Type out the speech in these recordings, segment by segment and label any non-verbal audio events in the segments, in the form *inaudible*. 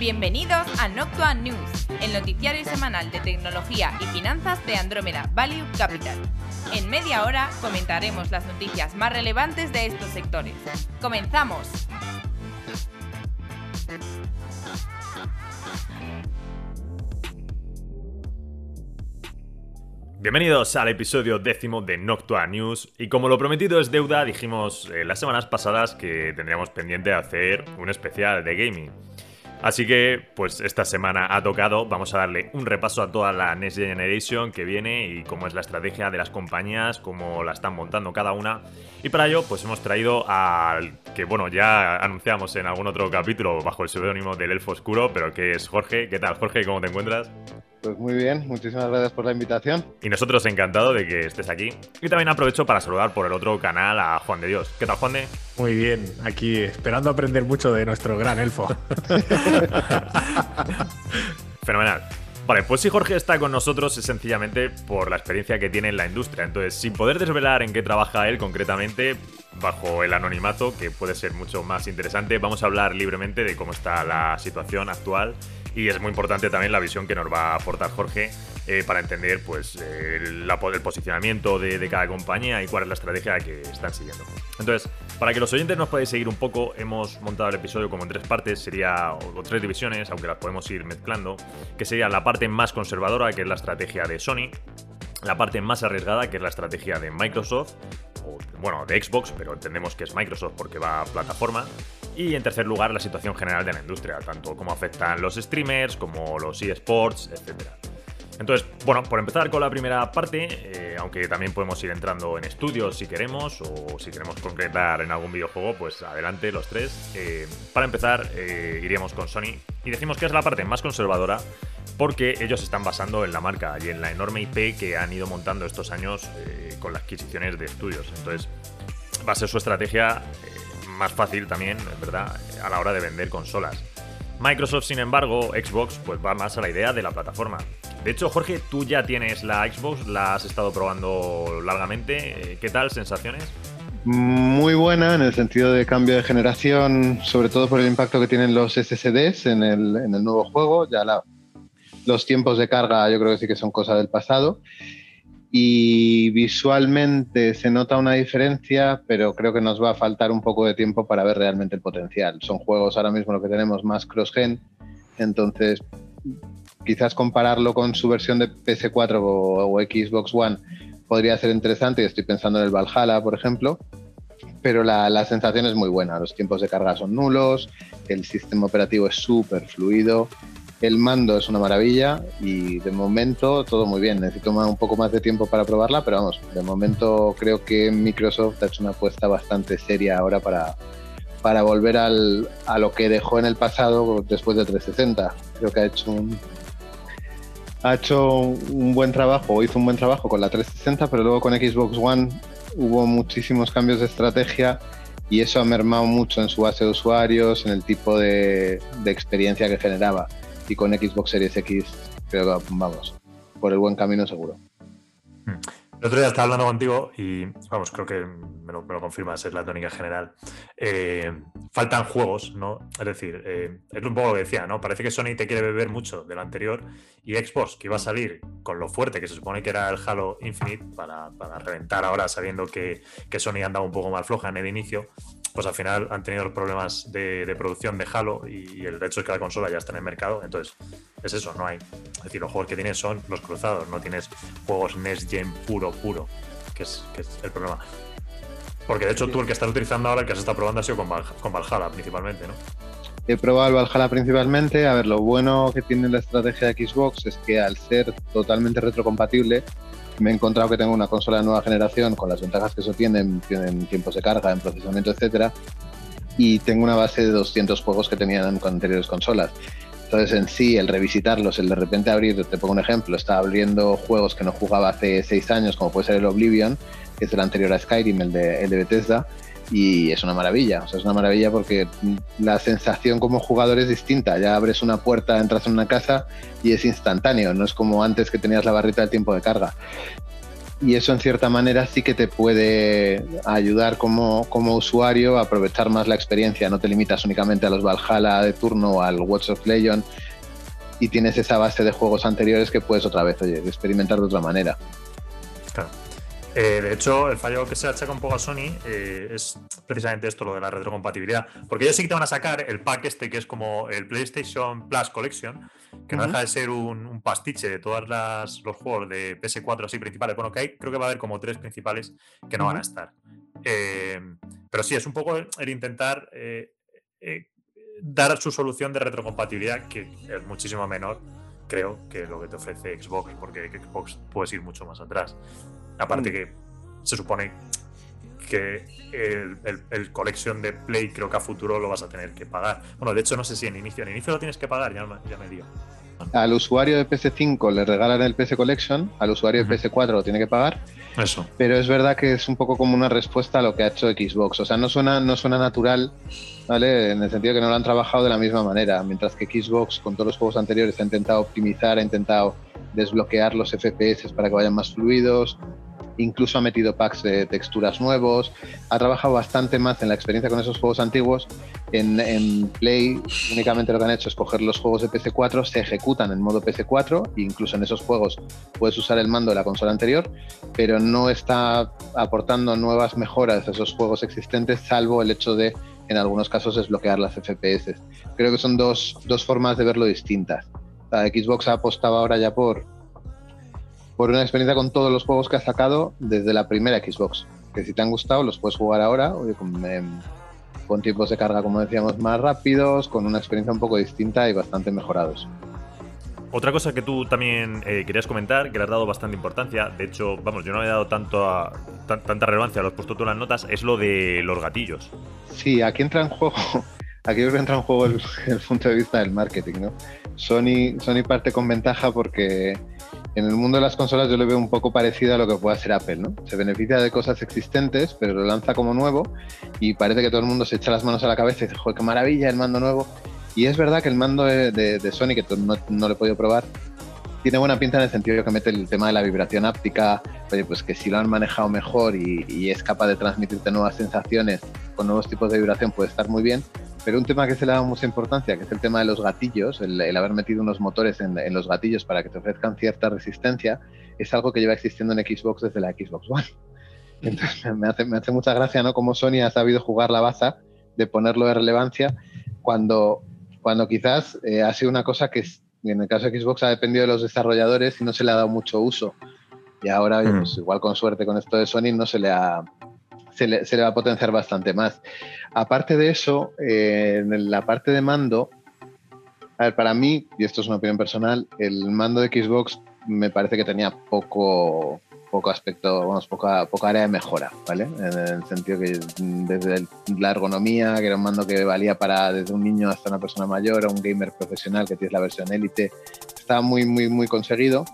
Bienvenidos a Noctua News, el noticiario semanal de tecnología y finanzas de Andrómeda Value Capital. En media hora comentaremos las noticias más relevantes de estos sectores. ¡Comenzamos! Bienvenidos al episodio décimo de Noctua News y como lo prometido es deuda, dijimos eh, las semanas pasadas que tendríamos pendiente hacer un especial de gaming. Así que, pues esta semana ha tocado, vamos a darle un repaso a toda la Next Generation que viene y cómo es la estrategia de las compañías, cómo la están montando cada una. Y para ello, pues hemos traído al que, bueno, ya anunciamos en algún otro capítulo bajo el seudónimo del Elfo Oscuro, pero que es Jorge. ¿Qué tal, Jorge? ¿Cómo te encuentras? Pues muy bien, muchísimas gracias por la invitación. Y nosotros encantados de que estés aquí. Y también aprovecho para saludar por el otro canal a Juan de Dios. ¿Qué tal, Juan de? Muy bien, aquí esperando aprender mucho de nuestro gran elfo. *laughs* Fenomenal. Vale, pues si Jorge está con nosotros es sencillamente por la experiencia que tiene en la industria. Entonces, sin poder desvelar en qué trabaja él concretamente, bajo el anonimato, que puede ser mucho más interesante, vamos a hablar libremente de cómo está la situación actual y es muy importante también la visión que nos va a aportar Jorge eh, para entender pues, el, posicionamiento de, cada compañía y cuál es la estrategia que están siguiendo. Entonces, para que los oyentes nos podáis seguir un poco, hemos montado el episodio como en tres partes, sería o, tres divisiones, aunque las podemos ir mezclando, que sería la parte más conservadora, que es la estrategia de Sony, la parte más arriesgada, que es la estrategia de Microsoft, o, bueno, de Xbox, pero entendemos que es Microsoft porque va a plataforma, y en tercer lugar, la situación general de la industria, tanto cómo afectan los streamers, como los eSports, etc. Entonces, bueno, por empezar con la primera parte, eh, aunque también podemos ir entrando en estudios si queremos, o si queremos concretar en algún videojuego, pues adelante los tres. Eh, para empezar, eh, iríamos con Sony y decimos que es la parte más conservadora porque ellos están basando en la marca y en la enorme IP que han ido montando estos años con las adquisiciones de estudios. Entonces, va a ser su estrategia más fácil también, ¿verdad?, a la hora de vender consolas. Microsoft, sin embargo, Xbox, pues va más a la idea de la plataforma. De hecho, Jorge, tú ya tienes la Xbox, la has estado probando largamente. Eh, ¿Qué tal? ¿Sensaciones? Muy buena en el sentido de cambio de generación, sobre todo por el impacto que tienen los SSDs en el, nuevo juego. Ya los tiempos de carga yo creo que sí que son cosas del pasado y visualmente se nota una diferencia, pero creo que nos va a faltar un poco de tiempo para ver realmente el potencial. Son juegos ahora mismo lo que tenemos más cross-gen, entonces quizás compararlo con su versión de PS4 o, Xbox One podría ser interesante, estoy pensando en el Valhalla, por ejemplo, pero la, la sensación es muy buena, los tiempos de carga son nulos, el sistema operativo es súper fluido, el mando es una maravilla y de momento todo muy bien. Necesito un poco más de tiempo para probarla, pero vamos, de momento creo que Microsoft ha hecho una apuesta bastante seria ahora para, para volver al, a lo que dejó en el pasado después de 360. Creo que ha hecho un, ha hecho un buen trabajo, o hizo un buen trabajo con la 360, pero luego con Xbox One hubo muchísimos cambios de estrategia y eso ha mermado mucho en su base de usuarios, en el tipo de, de experiencia que generaba y con Xbox Series X creo vamos por el buen camino seguro. Hmm. El otro día estaba hablando contigo y, vamos, creo que me lo, confirmas, es la tónica general. Eh, faltan juegos, ¿no? Es decir, eh, es un poco lo que decía, ¿no? Parece que Sony te quiere beber mucho de lo anterior y Xbox, que iba a salir con lo fuerte que se supone que era el Halo Infinite, para, reventar ahora sabiendo que, que Sony andaba un poco más floja en el inicio, pues al final han tenido problemas de, producción de Halo y, el hecho es que la consola ya está en el mercado. Entonces, es eso, no hay. Es decir, los juegos que tienes son los cruzados, no tienes juegos Next Gen puro, puro, que es, el problema. Porque de hecho tú el que estás utilizando ahora, el que has estado probando ha sido con, con Valhalla principalmente, ¿no? He probado el Valhalla principalmente. A ver, lo bueno que tiene la estrategia de Xbox es que al ser totalmente retrocompatible, me he encontrado que tengo una consola de nueva generación con las ventajas que eso tienen, tienen tiempos de carga, en procesamiento, etcétera, y tengo una base de 200 juegos que tenían con anteriores consolas. Entonces, en sí, el revisitarlos, el de repente abrir, te pongo un ejemplo, estaba abriendo juegos que no jugaba hace 6 años, como puede ser el Oblivion, que es el anterior a Skyrim, el de, el de Bethesda, y es una maravilla. O sea, es una maravilla porque la sensación como jugador es distinta. Ya abres una puerta, entras en una casa y es instantáneo. No es como antes que tenías la barrita del tiempo de carga. y eso en cierta manera sí que te puede ayudar como, como, usuario a aprovechar más la experiencia. No te limitas únicamente a los Valhalla de turno o al Watch of Legion y tienes esa base de juegos anteriores que puedes otra vez experimentar de otra manera. Eh, de hecho, el fallo que se achaca un poco a Sony eh, es precisamente esto, lo de la retrocompatibilidad. Porque ellos sí que te van a sacar el pack este que es como el PlayStation Plus Collection, que no deja de ser un, pastiche de todos los juegos de PS4 así principales. Bueno, que hay, creo que va a haber como tres principales que no van a estar. Eh, pero sí, es un poco el intentar dar su solución de retrocompatibilidad, que es muchísimo menor, creo, que lo que te ofrece Xbox, porque Xbox puedes ir mucho más atrás. Aparte mm. que se supone que el, collection de Play creo que a futuro lo vas a tener que pagar. Bueno, de hecho no sé si en inicio, en inicio lo tienes que pagar, ya, ya me dio. Al usuario de PS5 le regalan el PS Collection, al usuario de PS4 lo tiene que pagar. Eso. Pero es verdad que es un poco como una respuesta a lo que ha hecho Xbox. O sea, no suena, no suena natural, ¿vale? En el sentido que no lo han trabajado de la misma manera. Mientras que Xbox, con todos los juegos anteriores, ha intentado optimizar, ha intentado desbloquear los FPS para que vayan más fluidos, incluso ha metido packs de texturas nuevos, ha trabajado bastante más en la experiencia con esos juegos antiguos. En, Play únicamente lo que han hecho es coger los juegos de PC4, se ejecutan en modo PC4 e incluso en esos juegos puedes usar el mando de la consola anterior, pero no está aportando nuevas mejoras a esos juegos existentes, salvo el hecho de, en algunos casos, desbloquear las FPS. Creo que son dos, dos formas de verlo distintas. La Xbox ha apostado ahora ya por, por una experiencia con todos los juegos que ha sacado desde la primera Xbox. Que si te han gustado, los puedes jugar ahora, em, con, tiempos de carga, como decíamos, más rápidos, con una experiencia un poco distinta y bastante mejorados. Otra cosa que tú también eh, querías comentar, que le has dado bastante importancia, de hecho, vamos, yo no le he dado tanto a, tanta relevancia, lo has puesto tú en las notas, es lo de los gatillos. Sí, aquí entra en juego, *laughs* aquí entra en juego el, el punto de vista del marketing, ¿no? Sony, Sony parte con ventaja porque en el mundo de las consolas yo lo veo un poco parecido a lo que puede hacer Apple, ¿no? Se beneficia de cosas existentes, pero lo lanza como nuevo y parece que todo el mundo se echa las manos a la cabeza y dice, joder, qué maravilla el mando nuevo. Y es verdad que el mando de, Sony, que no, no, lo he podido probar, tiene buena pinta en el sentido de que mete el tema de la vibración áptica, pues que si lo han manejado mejor y, y es capaz de transmitirte nuevas sensaciones con nuevos tipos de vibración puede estar muy bien, pero un tema que se le da mucha importancia, que es el tema de los gatillos, el, haber metido unos motores en, los gatillos para que te ofrezcan cierta resistencia, es algo que lleva existiendo en Xbox desde la Xbox One. Entonces me hace, me hace mucha gracia, ¿no? Como Sony ha sabido jugar la baza de ponerlo de relevancia cuando, cuando quizás eh, ha sido una cosa que en el caso de Xbox ha dependido de los desarrolladores y no se le ha dado mucho uso. Y ahora, mm. pues, igual con suerte con esto de Sony, no se le ha, se le, va a potenciar bastante más. Aparte de eso, eh, en la parte de mando, a ver, para mí, y esto es una opinión personal, el mando de Xbox me parece que tenía poco, poco aspecto, vamos, poca, poca área de mejora, ¿vale? En el sentido que desde la ergonomía, que era un mando que valía para desde un niño hasta una persona mayor, o un gamer profesional que tienes la versión Elite, estaba muy, muy, muy conseguido.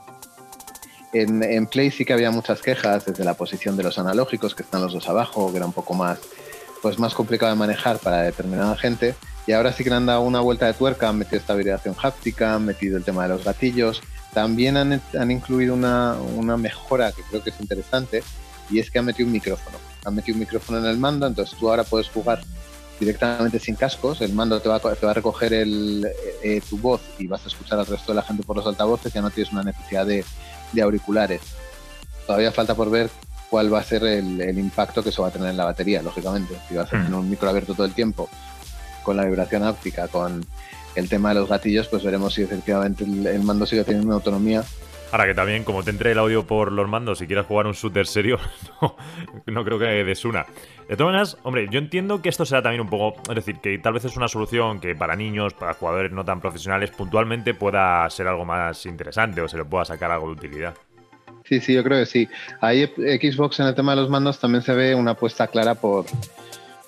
En, Play sí que había muchas quejas desde la posición de los analógicos, que están los dos abajo, que era un poco más, pues más complicado de manejar para determinada gente. Y ahora sí que le han dado una vuelta de tuerca, han metido estabilización háptica, han metido el tema de los gatillos. También han, han incluido una, una, mejora que creo que es interesante, y es que han metido un micrófono. Han metido un micrófono en el mando, entonces tú ahora puedes jugar directamente sin cascos, el mando te va, te va a recoger el, eh, tu voz y vas a escuchar al resto de la gente por los altavoces, ya no tienes una necesidad de, de auriculares. Todavía falta por ver cuál va a ser el, impacto que eso va a tener en la batería, lógicamente. Si vas a hmm. tener un micro abierto todo el tiempo, con la vibración óptica, con el tema de los gatillos, pues veremos si efectivamente el, mando sigue teniendo una autonomía Ahora que también, como te entre el audio por los mandos, si quieres jugar un shooter serio, *laughs* no, creo que des una. De todas maneras, hombre, yo entiendo que esto será también un poco. Es decir, que tal vez es una solución que para niños, para jugadores no tan profesionales, puntualmente pueda ser algo más interesante o se le pueda sacar algo de utilidad. Sí, sí, yo creo que sí. Ahí Xbox en el tema de los mandos también se ve una apuesta clara por,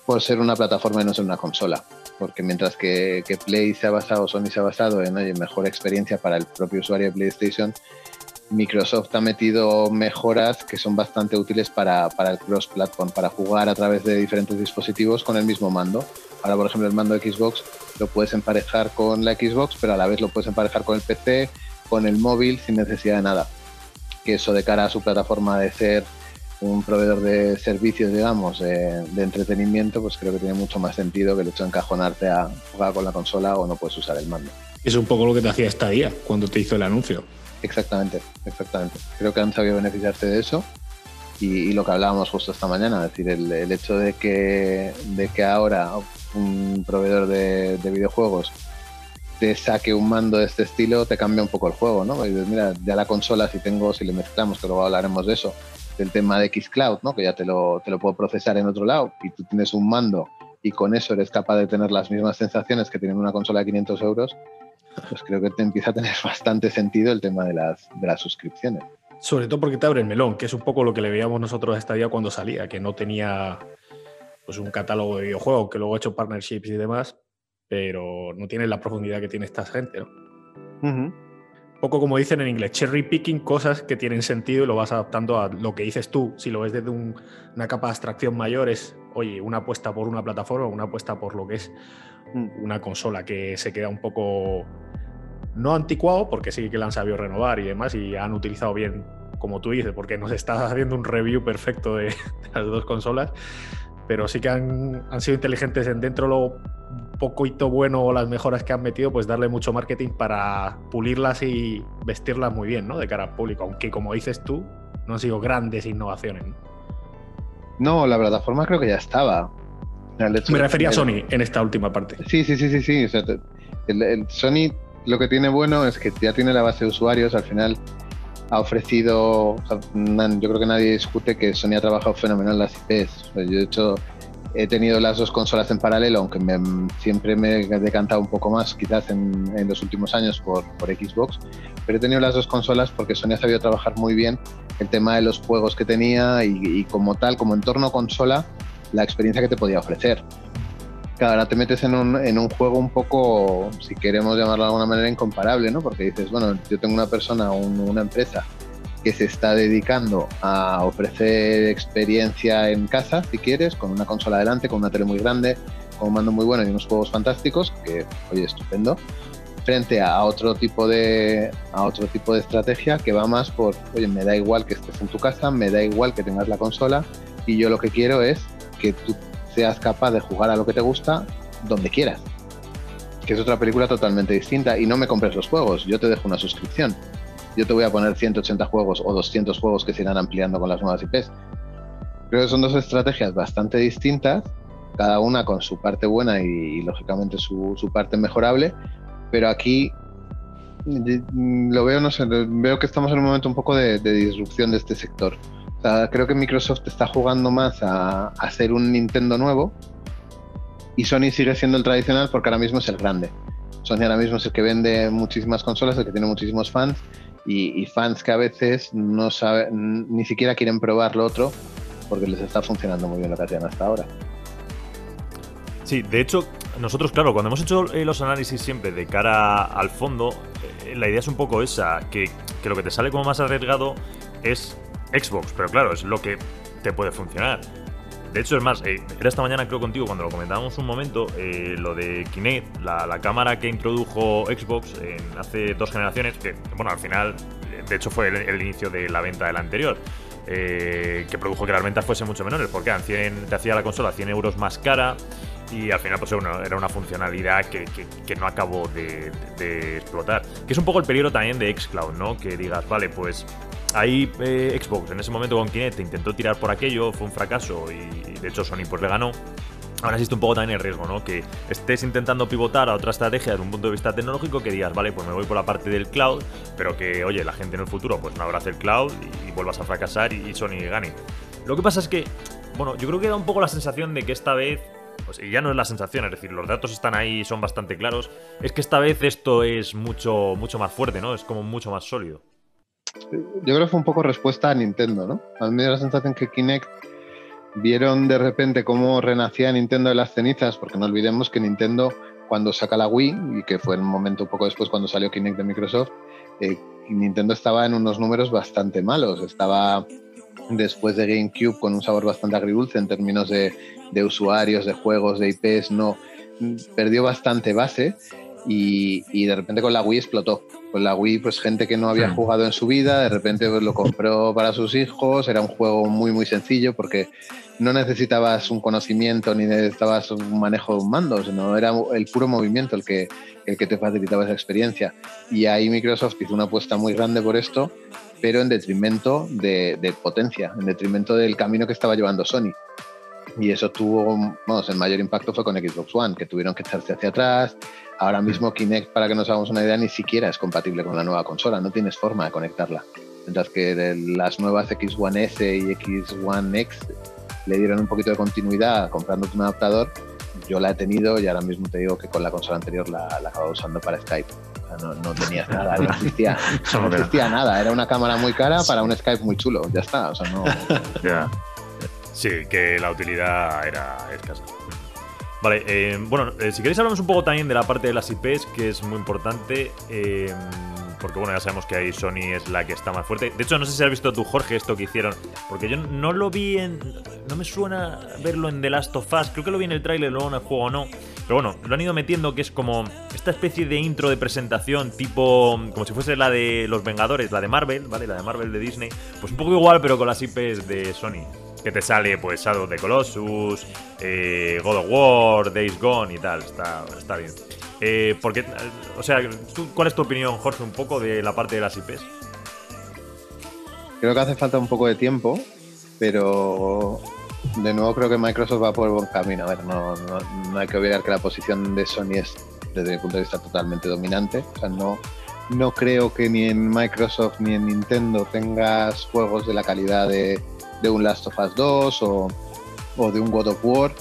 por ser una plataforma y no ser una consola. Porque mientras que, Play se ha basado, Sony se ha basado en oye, mejor experiencia para el propio usuario de PlayStation, Microsoft ha metido mejoras que son bastante útiles para, el cross-platform, para jugar a través de diferentes dispositivos con el mismo mando. Ahora, por ejemplo, el mando Xbox lo puedes emparejar con la Xbox, pero a la vez lo puedes emparejar con el PC, con el móvil, sin necesidad de nada. que eso de cara a su plataforma de ser un proveedor de servicios, digamos, de, entretenimiento, pues creo que tiene mucho más sentido que el hecho de encajonarte a jugar con la consola o no puedes usar el mando. Es un poco lo que te hacía esta día cuando te hizo el anuncio. Exactamente, exactamente. Creo que han sabido beneficiarse de eso y, lo que hablábamos justo esta mañana, es decir, el, hecho de que, de que ahora un proveedor de, videojuegos te saque un mando de este estilo, te cambia un poco el juego, ¿no? Y mira, ya la consola, si tengo, si le mezclamos, que luego hablaremos de eso, del tema de Xcloud, ¿no? Que ya te lo, te lo puedo procesar en otro lado y tú tienes un mando y con eso eres capaz de tener las mismas sensaciones que tienen una consola de 500 euros, pues creo que te empieza a tener *laughs* bastante sentido el tema de las, de las suscripciones. Sobre todo porque te abre el melón, que es un poco lo que le veíamos nosotros a esta día cuando salía, que no tenía pues un catálogo de videojuegos, que luego ha hecho partnerships y demás, pero no tiene la profundidad que tiene esta gente, ¿no? Poco como dicen en inglés, cherry picking cosas que tienen sentido y lo vas adaptando a lo que dices tú. Si lo ves desde una capa de abstracción mayor, es, oye, una apuesta por una plataforma, una apuesta por lo que es mm. una consola que se queda un poco no anticuado, porque sí que la han sabido renovar y demás, y han utilizado bien, como tú dices, porque nos está haciendo un review perfecto de, *laughs* las dos consolas, pero sí que han, sido inteligentes en dentro lo poquito bueno o las mejoras que han metido, pues darle mucho marketing para pulirlas y vestirlas muy bien, ¿no? De cara al público, aunque como dices tú, no han sido grandes innovaciones. No, la plataforma creo que ya estaba. Me refería a Sony en esta última parte. Sí, sí, sí, sí, sí. el Sony lo que tiene bueno es que ya tiene la base de usuarios, al final ha ofrecido, yo creo que nadie discute que Sony ha trabajado fenomenal las IPs. yo de hecho he tenido las dos consolas en paralelo, aunque siempre me he decantado un poco más quizás en, los últimos años por, Xbox, pero he tenido las dos consolas porque Sony ha sabido trabajar muy bien el tema de los juegos que tenía y como tal, como entorno consola, la experiencia que te podía ofrecer ahora te metes en un, en un juego un poco, si queremos llamarlo de alguna manera, incomparable, ¿no? Porque dices, bueno, yo tengo una persona, una empresa que se está dedicando a ofrecer experiencia en casa, si quieres, con una consola adelante, con una tele muy grande, con un mando muy bueno y unos juegos fantásticos, que, oye, estupendo, frente a otro tipo de a otro tipo de estrategia que va más por, oye, me da igual que estés en tu casa, me da igual que tengas la consola y yo lo que quiero es que tú seas capaz de jugar a lo que te gusta donde quieras. Que es otra película totalmente distinta. Y no me compres los juegos, yo te dejo una suscripción. Yo te voy a poner 180 juegos o 200 juegos que se irán ampliando con las nuevas IPs. Creo que son dos estrategias bastante distintas, cada una con su parte buena y, lógicamente su, parte mejorable. Pero aquí mm, lo veo, no sé, veo que estamos en un momento un poco de disrupción de este sector creo que Microsoft está jugando más a, hacer un Nintendo nuevo y Sony sigue siendo el tradicional porque ahora mismo es el grande. Sony ahora mismo es el que vende muchísimas consolas, el que tiene muchísimos fans y, fans que a veces no saben, ni siquiera quieren probar lo otro porque les está funcionando muy bien lo que hacían hasta ahora. Sí, de hecho, nosotros, claro, cuando hemos hecho eh, los análisis siempre de cara al fondo, eh, la idea es un poco esa, que, que lo que te sale como más arriesgado es Xbox, pero claro, es lo que te puede funcionar. De hecho, es más, eh, era esta mañana creo contigo cuando lo comentábamos un momento, eh, lo de Kinect, la, cámara que introdujo Xbox en hace dos generaciones, que bueno, al final, de hecho fue el, inicio de la venta del anterior, eh, que produjo que las ventas fuesen mucho menores, porque te hacía la consola 100 euros más cara y al final pues era una, funcionalidad que, no acabó de, de, explotar. Que es un poco el peligro también de Xcloud, ¿no? Que digas, vale, pues Ahí eh, Xbox en ese momento con Kinect intentó tirar por aquello, fue un fracaso y de hecho Sony pues le ganó. Ahora existe un poco también el riesgo, ¿no? Que estés intentando pivotar a otra estrategia desde un punto de vista tecnológico que digas, vale, pues me voy por la parte del cloud, pero que, oye, la gente en el futuro pues no abrace el cloud y, vuelvas a fracasar y, Sony gane. Lo que pasa es que, bueno, yo creo que da un poco la sensación de que esta vez pues, y ya no es la sensación, es decir, los datos están ahí, son bastante claros, es que esta vez esto es mucho, mucho más fuerte, ¿no? Es como mucho más sólido. Yo creo que fue un poco respuesta a Nintendo, ¿no? A mí me da la sensación que Kinect vieron de repente cómo renacía Nintendo de las cenizas, porque no olvidemos que Nintendo, cuando saca la Wii, y que fue un momento un poco después cuando salió Kinect de Microsoft, eh, Nintendo estaba en unos números bastante malos. Estaba después de GameCube con un sabor bastante agridulce en términos de, de usuarios, de juegos, de IPs, no perdió bastante base Y, de repente con la Wii explotó. Con la Wii, pues gente que no había hmm. jugado en su vida, de repente pues, lo compró para sus hijos. Era un juego muy, muy sencillo porque no necesitabas un conocimiento ni necesitabas un manejo de un mando, sino era el puro movimiento el que, el que te facilitaba esa experiencia. Y ahí Microsoft hizo una apuesta muy grande por esto, pero en detrimento de, de potencia, en detrimento del camino que estaba llevando Sony y eso tuvo, vamos, el mayor impacto fue con Xbox One, que tuvieron que echarse hacia atrás. Ahora mismo Kinect, para que nos hagamos una idea, ni siquiera es compatible con la nueva consola, no tienes forma de conectarla. Mientras que las nuevas X One S y X One X le dieron un poquito de continuidad comprando un adaptador, yo la he tenido y ahora mismo te digo que con la consola anterior la, la acababa usando para Skype. No, no tenías nada, no existía, *laughs* no existía nada. Era una cámara muy cara para un Skype muy chulo, ya está. O sea, no. *laughs* Sí, que la utilidad era escasa. Vale, eh, bueno, eh, si queréis hablamos un poco también de la parte de las IPs, que es muy importante. Eh, porque bueno, ya sabemos que ahí Sony es la que está más fuerte. De hecho, no sé si has visto tú, Jorge, esto que hicieron. Porque yo no lo vi en. No me suena verlo en The Last of Us. Creo que lo vi en el tráiler, luego en el juego no. Pero bueno, lo han ido metiendo que es como esta especie de intro de presentación, tipo. como si fuese la de los Vengadores, la de Marvel, ¿vale? La de Marvel de Disney. Pues un poco igual, pero con las IPs de Sony que te sale pues Shadow de Colossus, eh, God of War, Days Gone y tal. Está, está bien. Eh, porque, o sea, ¿cuál es tu opinión, Jorge, un poco de la parte de las IPs? Creo que hace falta un poco de tiempo, pero de nuevo creo que Microsoft va por buen camino. A ver, no, no, hay que olvidar que la posición de Sony es, desde mi punto de vista, totalmente dominante. O sea, no, no creo que ni en Microsoft ni en Nintendo tengas juegos de la calidad de, de un Last of Us 2 o, de un God of War.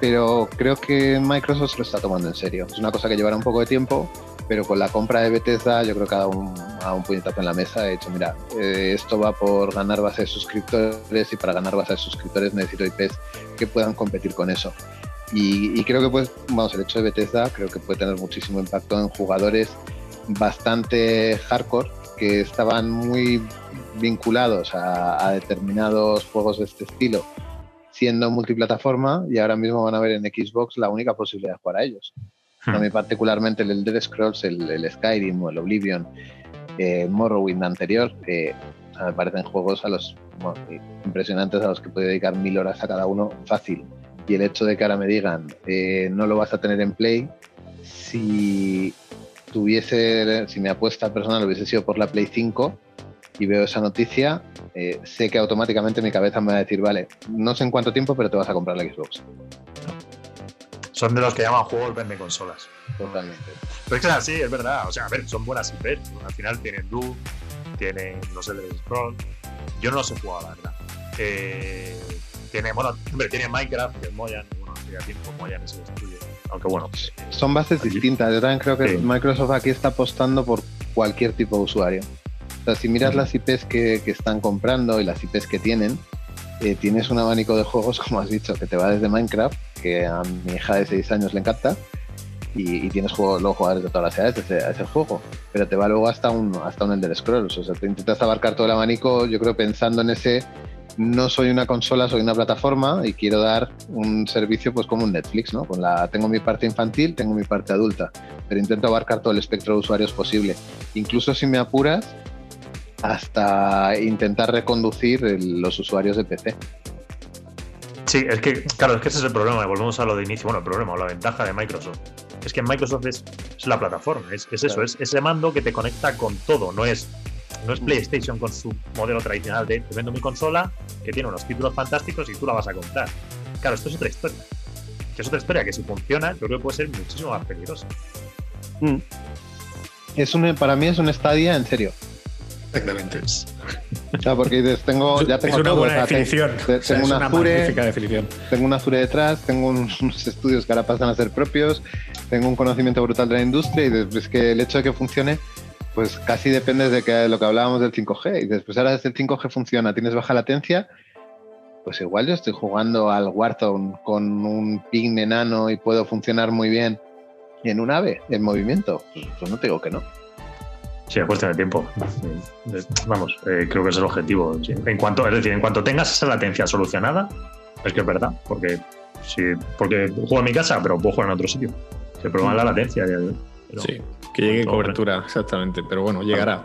Pero creo que Microsoft se lo está tomando en serio. Es una cosa que llevará un poco de tiempo, pero con la compra de Bethesda yo creo que ha dado un, a puñetazo en la mesa. He dicho, mira, eh, esto va por ganar base de suscriptores y para ganar base de suscriptores necesito IPs que puedan competir con eso. Y, y, creo que pues, vamos, el hecho de Bethesda creo que puede tener muchísimo impacto en jugadores bastante hardcore que estaban muy vinculados a, determinados juegos de este estilo, siendo multiplataforma, y ahora mismo van a ver en Xbox la única posibilidad de jugar a ellos. A hmm. mí particularmente el Elder Scrolls, el, Skyrim o el Oblivion, eh, Morrowind anterior, que me parecen juegos a los impresionantes a los que puedo dedicar mil horas a cada uno fácil. Y el hecho de que ahora me digan eh, no lo vas a tener en Play, si tuviese, si mi apuesta personal hubiese sido por la Play 5, y veo esa noticia, eh, sé que automáticamente mi cabeza me va a decir, vale, no sé en cuánto tiempo, pero te vas a comprar la Xbox. Son de los que llaman juegos vende consolas. Totalmente. Pero es que así, es verdad. O sea, a ver, son buenas IPs. Al final tienen Doom, tienen los Elder Scrolls. Yo no los he jugado, la verdad. Eh, tiene, bueno, hombre, tiene Minecraft, que es Moyan. Bueno, hace tiempo Moyan es el estudio. Aunque bueno. Son bases distintas. Yo también creo que Microsoft aquí está apostando por cualquier tipo de usuario si miras las IPs que, están comprando y las IPs que tienen, eh, tienes un abanico de juegos, *laughs* como has dicho, que te va desde Minecraft, que a mi hija de 6 años le encanta, y, tienes juegos, luego jugadores de todas las edades a ese, juego, pero te va luego hasta un, hasta un Elder Scrolls, o sea, te intentas abarcar todo el abanico, yo creo pensando en ese, no soy una consola, soy una plataforma y quiero dar un servicio pues como un Netflix, ¿no? Con la, tengo mi parte infantil, tengo mi parte adulta, pero intento abarcar todo el espectro de usuarios posible. Incluso si me apuras, hasta intentar reconducir los usuarios de PC. Sí, es que, claro, es que ese es el problema. Volvemos a lo de inicio. Bueno, el problema o la ventaja de Microsoft. Es que Microsoft es, la plataforma, es, eso, es ese mando que te conecta con todo. No es, no es PlayStation con su modelo tradicional de te vendo mi consola que tiene unos títulos fantásticos y tú la vas a comprar. Claro, esto es otra historia. Que es otra historia que si funciona, yo creo que puede ser muchísimo más peligrosa. Mm. Es un, para mí es un estadio en serio. Exactamente. O porque tengo, ya tengo es una buena definición. tengo una, Azure, definición. Tengo una Azure detrás, tengo *laughs* unos, estudios que ahora pasan a ser propios, tengo un conocimiento brutal de la industria y después que el hecho de que funcione, pues casi depende de, que, lo que hablábamos del 5G. Y después ahora desde el 5G funciona, tienes baja latencia, pues igual yo estoy jugando al Warzone con un ping enano y puedo funcionar muy bien en un ave, en movimiento. Pues, pues no te digo que no. Sí, a cuestión de tiempo. Vamos, eh, creo que es el objetivo. En cuanto, es decir, en cuanto tengas esa latencia solucionada, es que es verdad, porque sí, porque juego en mi casa, pero puedo jugar en otro sitio. El problema es la latencia. sí, que llegue cobertura, exactamente. Pero bueno, llegará.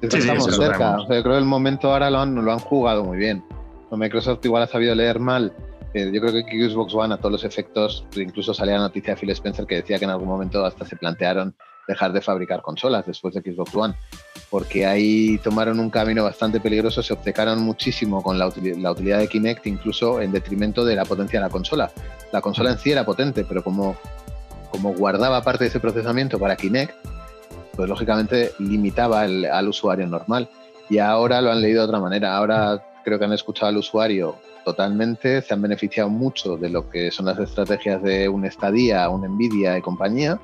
estamos cerca. yo creo que el momento ahora lo han, lo han jugado muy bien. Microsoft igual ha sabido leer mal. Eh, yo creo que Xbox One a todos los efectos, incluso salía la noticia de Phil Spencer que decía que en algún momento hasta se plantearon dejar de fabricar consolas después de Xbox One, porque ahí tomaron un camino bastante peligroso, se obcecaron muchísimo con la, utilidad de Kinect, incluso en detrimento de la potencia de la consola. La consola en sí era potente, pero como, como guardaba parte de ese procesamiento para Kinect, pues lógicamente limitaba al usuario normal. Y ahora lo han leído de otra manera. Ahora creo que han escuchado al usuario totalmente, se han beneficiado mucho de lo que son las estrategias de un Stadia, un Nvidia y compañía,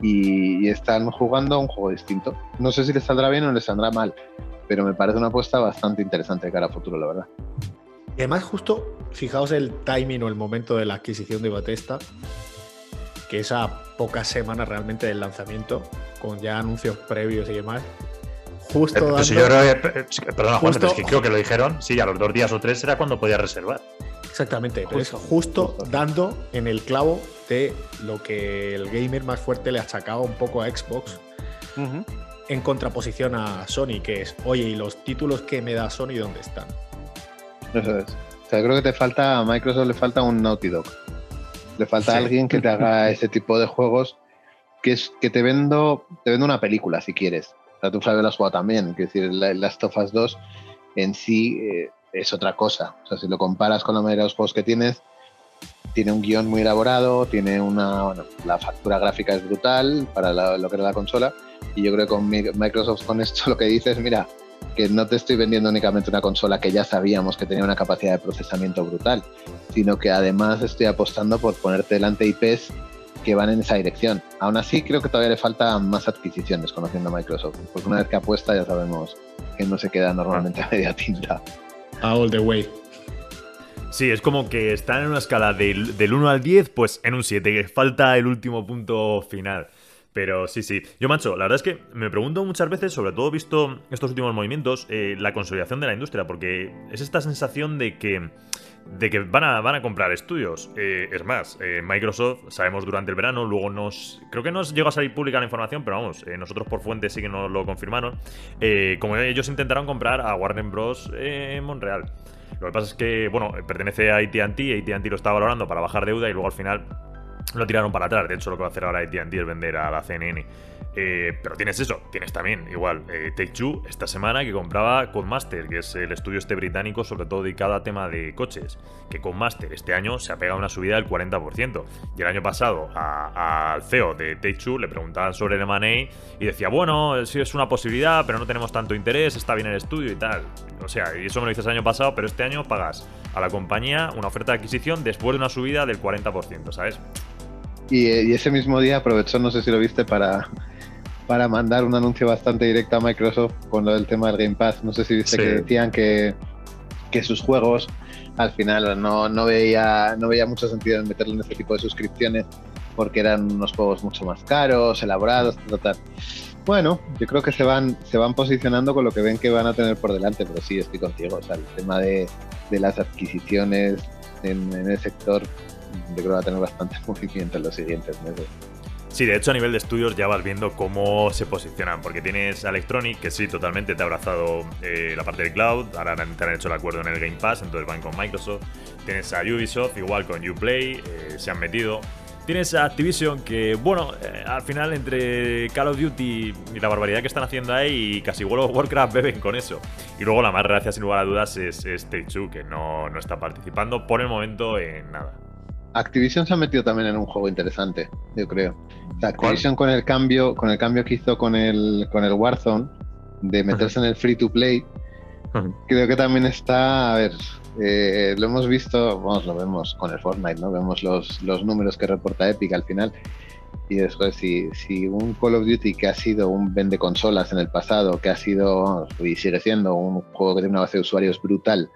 y, están jugando un juego distinto. No sé si les saldrá bien o les saldrá mal, pero me parece una apuesta bastante interesante de cara a futuro, la verdad. Y además, justo, fijaos el timing o el momento de la adquisición de Batesta, que es a pocas semanas realmente del lanzamiento, con ya anuncios previos y demás, Justo yo creo que, perdona, Juan, es que creo que lo dijeron, sí, a los dos días o tres era cuando podía reservar. Exactamente, justo, justo, dando en el clavo de lo que el gamer más fuerte le achacaba un poco a Xbox en contraposición a Sony, que es, oye, ¿y los títulos que me da Sony dónde están? Eso es. O sea, creo que te falta, a Microsoft le falta un Naughty Dog. Le falta alguien que te haga *laughs* ese tipo de juegos que es que te vendo, te vendo una película si quieres. O sea, tú sabes la jugado también, es decir, Last of Us 2 en sí eh, es otra cosa. O sea, si lo comparas con la mayoría de los juegos que tienes, tiene un guion muy elaborado, tiene una, bueno, la factura gráfica es brutal para lo que era la consola y yo creo que con Microsoft con esto lo que dices, mira, que no te estoy vendiendo únicamente una consola que ya sabíamos que tenía una capacidad de procesamiento brutal, sino que además estoy apostando por ponerte delante IPs que van en esa dirección. Aún así, creo que todavía le faltan más adquisiciones conociendo a Microsoft, porque una vez que apuesta ya sabemos que no se queda normalmente a media tinta. All the way. Sí, es como que están en una escala del, 1 al 10, pues en un 7, que falta el último punto final. Pero sí, sí. Yo, macho, la verdad es que me pregunto muchas veces, sobre todo visto estos últimos movimientos, eh, la consolidación de la industria, porque es esta sensación de que de que van a, van a comprar estudios. Eh, es más, eh, Microsoft, sabemos durante el verano, luego nos. Creo que nos llegó a salir pública la información, pero vamos, nosotros por fuentes sí que nos lo confirmaron. como ellos intentaron comprar a Warner Bros. en Montreal. Lo que pasa es que, bueno, pertenece a ATT, ATT lo está valorando para bajar deuda y luego al final lo tiraron para atrás. De hecho, lo que va a hacer ahora ATT es vender a la CNN. Eh, pero tienes eso, tienes también, igual, eh, Take Two esta semana que compraba Codemaster, que es el estudio este británico, sobre todo dedicado a tema de coches. Que Codemaster este año se ha pegado una subida del 40%. Y el año pasado al CEO de Take Two le preguntaban sobre el M&A y decía, bueno, sí es una posibilidad, pero no tenemos tanto interés, está bien el estudio y tal. O sea, y eso me lo dices el año pasado, pero este año pagas a la compañía una oferta de adquisición después de una subida del 40%, ¿sabes? Y, y ese mismo día aprovechó, no sé si lo viste, para para mandar un anuncio bastante directo a Microsoft con lo del tema del Game Pass. No sé si viste que decían que, que, sus juegos al final no, no, veía, no veía mucho sentido en meterle en este tipo de suscripciones porque eran unos juegos mucho más caros, elaborados, tal, Bueno, yo creo que se van, se van posicionando con lo que ven que van a tener por delante, pero sí, estoy contigo. O sea, el tema de, de las adquisiciones en, en, el sector, yo creo que va a tener bastante *laughs* movimiento en los siguientes meses. Sí, de hecho a nivel de estudios ya vas viendo cómo se posicionan, porque tienes a Electronic, que sí, totalmente te ha abrazado eh, la parte de cloud, ahora te han hecho el acuerdo en el Game Pass, entonces van con Microsoft. Tienes a Ubisoft, igual con Uplay, eh, se han metido. Tienes a Activision, que bueno, eh, al final entre Call of Duty y la barbaridad que están haciendo ahí, y casi World of Warcraft beben con eso. Y luego la más gracia, sin lugar a dudas, es, es Take que no, no está participando por el momento en nada. Activision se ha metido también en un juego interesante, yo creo. Activision con el cambio, con el cambio que hizo con el con el Warzone de meterse en el free to play, creo que también está, a ver, eh, lo hemos visto, vamos, lo vemos con el Fortnite, ¿no? Vemos los, los números que reporta Epic al final. Y después, si, si un Call of Duty que ha sido un vende consolas en el pasado, que ha sido y sigue siendo un juego que tiene una base de usuarios brutal,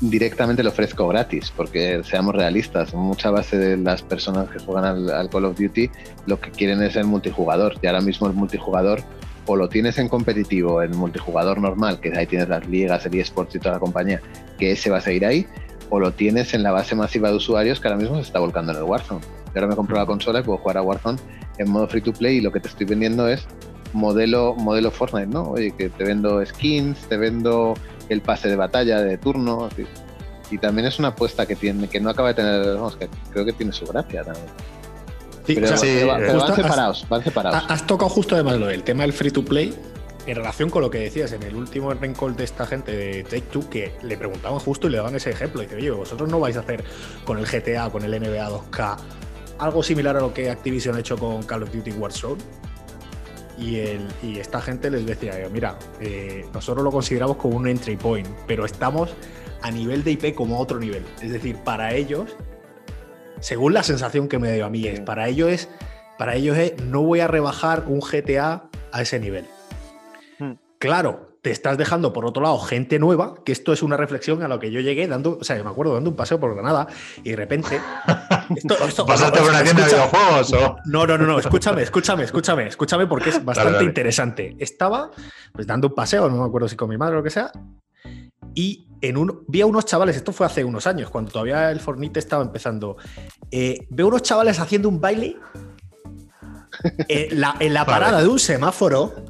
directamente lo ofrezco gratis, porque seamos realistas, mucha base de las personas que juegan al, Call of Duty lo que quieren es el multijugador, y ahora mismo el multijugador o lo tienes en competitivo, en multijugador normal, que ahí tienes las ligas, el eSports y toda la compañía, que ese va a seguir ahí, o lo tienes en la base masiva de usuarios que ahora mismo se está volcando en el Warzone. Y ahora me compro la consola y puedo jugar a Warzone en modo free to play y lo que te estoy vendiendo es modelo, modelo Fortnite, ¿no? Oye, que te vendo skins, te vendo el pase de batalla de turno. así. Y también es una apuesta que tiene, que no acaba de tener, vamos, que creo que tiene su gracia también. Sí, Pero, o sea, sí, pero va- pero justo van has- separados, van separados. Ha- Has tocado justo además lo del tema del free to play en relación con lo que decías en el último Rencall de esta gente de Take Two, que le preguntaban justo y le daban ese ejemplo. Y dice, oye, vosotros no vais a hacer con el GTA, con el NBA 2K, algo similar a lo que Activision ha hecho con Call of Duty Warzone. Y, el, y esta gente les decía, mira, eh, nosotros lo consideramos como un entry point, pero estamos a nivel de IP como a otro nivel. Es decir, para ellos, según la sensación que me dio a mí, es para ellos es para ellos es no voy a rebajar un GTA a ese nivel. Hmm. Claro, te estás dejando por otro lado gente nueva, que esto es una reflexión a lo que yo llegué dando, o sea, me acuerdo dando un paseo por Granada y de repente. *laughs* esto- esto- ¿Pasaste por una tienda de videojuegos o...? no, no, no, no, escúchame, escúchame, escúchame, escúchame porque es bastante dale. interesante. Estaba pues dando un paseo, no me acuerdo si con mi madre o lo que sea, y en un, vi a unos chavales, esto fue hace unos años, cuando todavía el Fornite estaba empezando, eh, veo unos chavales haciendo un baile en la, en la Vale. parada de un semáforo, eh,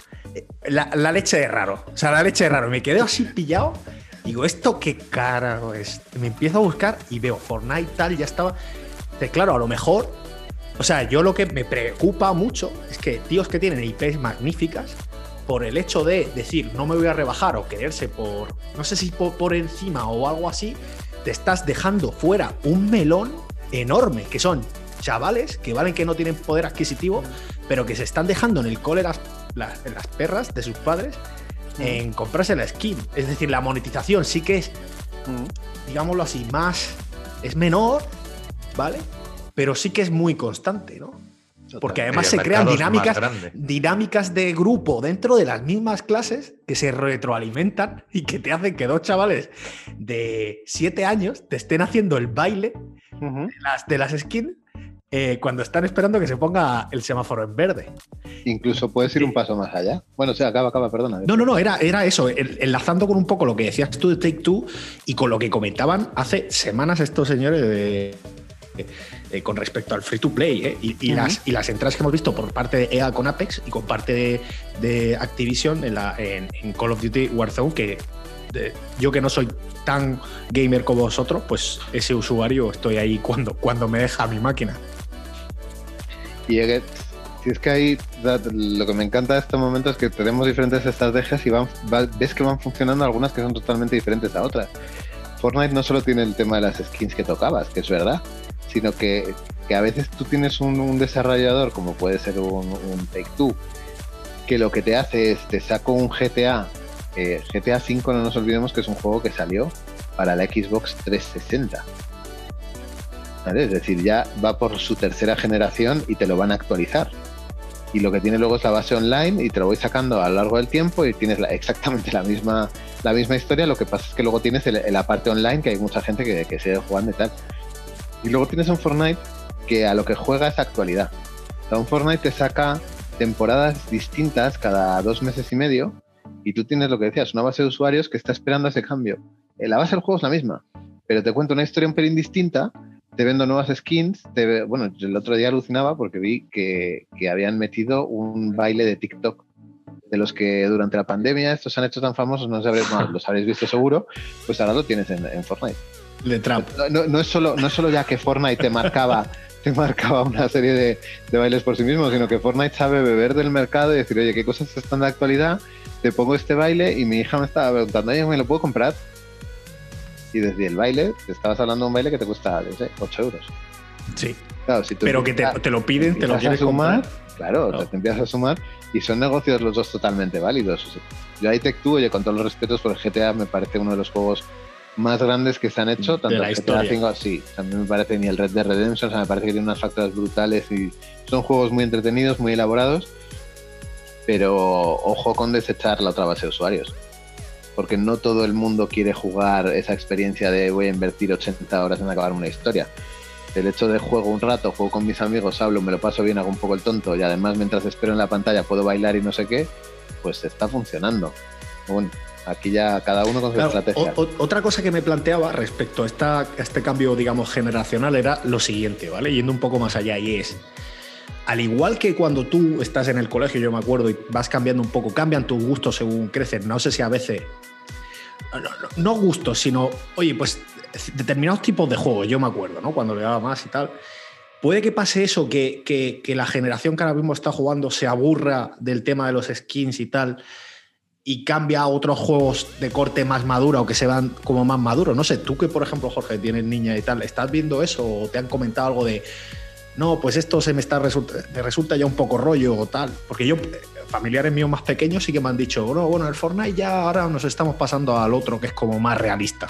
la, leche de raro, o sea, la leche de raro, me quedé así pillado. Digo, ¿esto qué carajo es? Me empiezo a buscar y veo Fortnite tal, ya estaba. Claro, a lo mejor o sea, yo lo que me preocupa mucho es que tíos que tienen IPs magníficas, por el hecho de decir no me voy a rebajar o quererse por, no sé si por, por encima o algo así, te estás dejando fuera un melón enorme, que son chavales que valen que no tienen poder adquisitivo, pero que se están dejando en el cole las, las perras de sus padres en comprarse la skin. Es decir, la monetización sí que es digámoslo así, más. es menor, ¿vale? Pero sí que es muy constante, ¿no? Porque además se crean dinámicas, dinámicas de grupo dentro de las mismas clases que se retroalimentan y que te hacen que dos chavales de siete años te estén haciendo el baile de las, de las skins eh, cuando están esperando que se ponga el semáforo en verde. Incluso puedes ir un paso más allá. Bueno, o sea, acaba, acaba, perdona. No, no, no, era, era eso, enlazando con un poco lo que decías tú de Take Two y con lo que comentaban hace semanas estos señores de, eh, con respecto al free to play ¿eh? y, las, y las entradas que hemos visto por parte de EA con Apex y con parte de, de Activision en, la, en, en Call of Duty Warzone, que de- yo que no soy tan gamer como vosotros, pues ese usuario estoy ahí cuando, cuando me deja mi máquina. Y es que, ahí lo que me encanta de este momento es que tenemos diferentes estrategias y van, va- ves que van funcionando algunas que son totalmente diferentes a otras. Fortnite no solo tiene el tema de las skins que tocabas, que es verdad, sino que, a veces tú tienes un, un desarrollador, como puede ser un, un Take Two, que lo que te hace es te saco un GTA. eh, GTA V, no nos olvidemos que es un juego que salió para la Xbox 360. Es decir, ya va por su tercera generación y te lo van a actualizar. Y lo que tiene luego es la base online y te lo voy sacando a lo largo del tiempo y tienes *laughs* exactamente la misma, la misma historia. Lo que pasa es que luego tienes la parte online, que hay mucha gente que, que sigue jugando y tal. Y luego tienes un Fortnite que a lo que juega es actualidad. O un Fortnite te saca temporadas distintas cada dos meses y medio y tú tienes lo que decías, una base de usuarios que está esperando ese cambio. Eh, La base del juego es la misma, pero te cuento una historia un pelín distinta, te vendo nuevas skins, te bueno, yo el otro día alucinaba porque vi que, que habían metido un baile de TikTok de los que durante la pandemia estos se han hecho tan famosos, no sabréis, bueno, los habréis visto seguro, pues ahora lo tienes en, en Fortnite. De Trump. No, no- no es solo, no es solo ya que Fortnite te marcaba, te marcaba una serie de, de bailes por sí mismo, sino que Fortnite sabe beber del mercado y decir, oye, ¿qué cosas están de actualidad? Te pongo este baile y mi hija me estaba preguntando, oye, ¿me lo puedo comprar? Y desde el baile, te estabas hablando de un baile que te cuesta, no sé, 8 euros. Sí. Claro, si tú Pero que te, te lo piden, te lo empiezas a quieres sumar, comprar. claro, No. te, te empiezas a sumar y son negocios los dos totalmente válidos. O sea, yo ahí Two, oye, con todos los respetos por el GTA, me parece uno de los juegos más grandes que se han hecho, De tanto la el GTA historia. V, sí, a mí me parece ni el Red Dead Redemption, o sea, me parece que tiene unas facturas brutales y son juegos muy entretenidos, muy elaborados, pero ojo con desechar la otra base de usuarios. Porque no todo el mundo quiere jugar esa experiencia de voy a invertir 80 horas en acabar una historia el hecho de juego un rato, juego con mis amigos, hablo, me lo paso bien, hago un poco el tonto y además mientras espero en la pantalla puedo bailar y no sé qué, pues está funcionando. Bueno, Aquí ya cada uno con su estrategia. otra cosa que me planteaba respecto a, esta, este cambio, digamos, generacional era lo siguiente, ¿vale? Yendo un poco más allá, y es. Al igual que cuando tú estás en el colegio, yo me acuerdo, y vas cambiando un poco, cambian tus gustos según creces. No sé si a veces. No, gustos, sino, oye, pues determinados tipos de juegos, yo me acuerdo, ¿no? Cuando le daba más y tal. ¿Puede que pase eso, que, que, que, la generación que ahora mismo está jugando se aburra del tema de los skins y tal, y cambia a otros juegos de corte más madura o que se van como más maduros. No sé, tú que por ejemplo, Jorge, tienes niña y tal, ¿estás viendo eso o te han comentado algo de, no, pues esto se me está resulta, resulta ya un poco rollo o tal? Porque yo, familiares míos más pequeños sí que me han dicho, bueno, bueno, el Fortnite ya ahora nos estamos pasando al otro que es como más realista.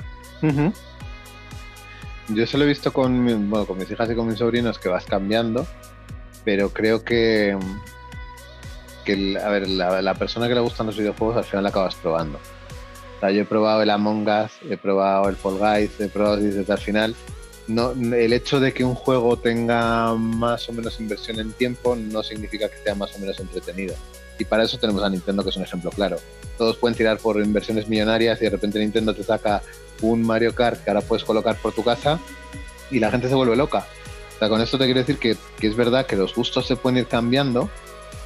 Yo se lo he visto con, con mis hijas y con mis sobrinos que vas cambiando, pero creo que que a ver, la, persona que le gustan los videojuegos al final la acabas probando. O sea, yo he probado el Among Us, he probado el Fall Guys, he probado desde al final. No, el hecho de que un juego tenga más o menos inversión en tiempo no significa que sea más o menos entretenido. Y para eso tenemos a Nintendo, que es un ejemplo claro. Todos pueden tirar por inversiones millonarias y de repente Nintendo te saca un Mario Kart que ahora puedes colocar por tu casa y la gente se vuelve loca. O sea, con esto te quiero decir que, que es verdad que los gustos se pueden ir cambiando,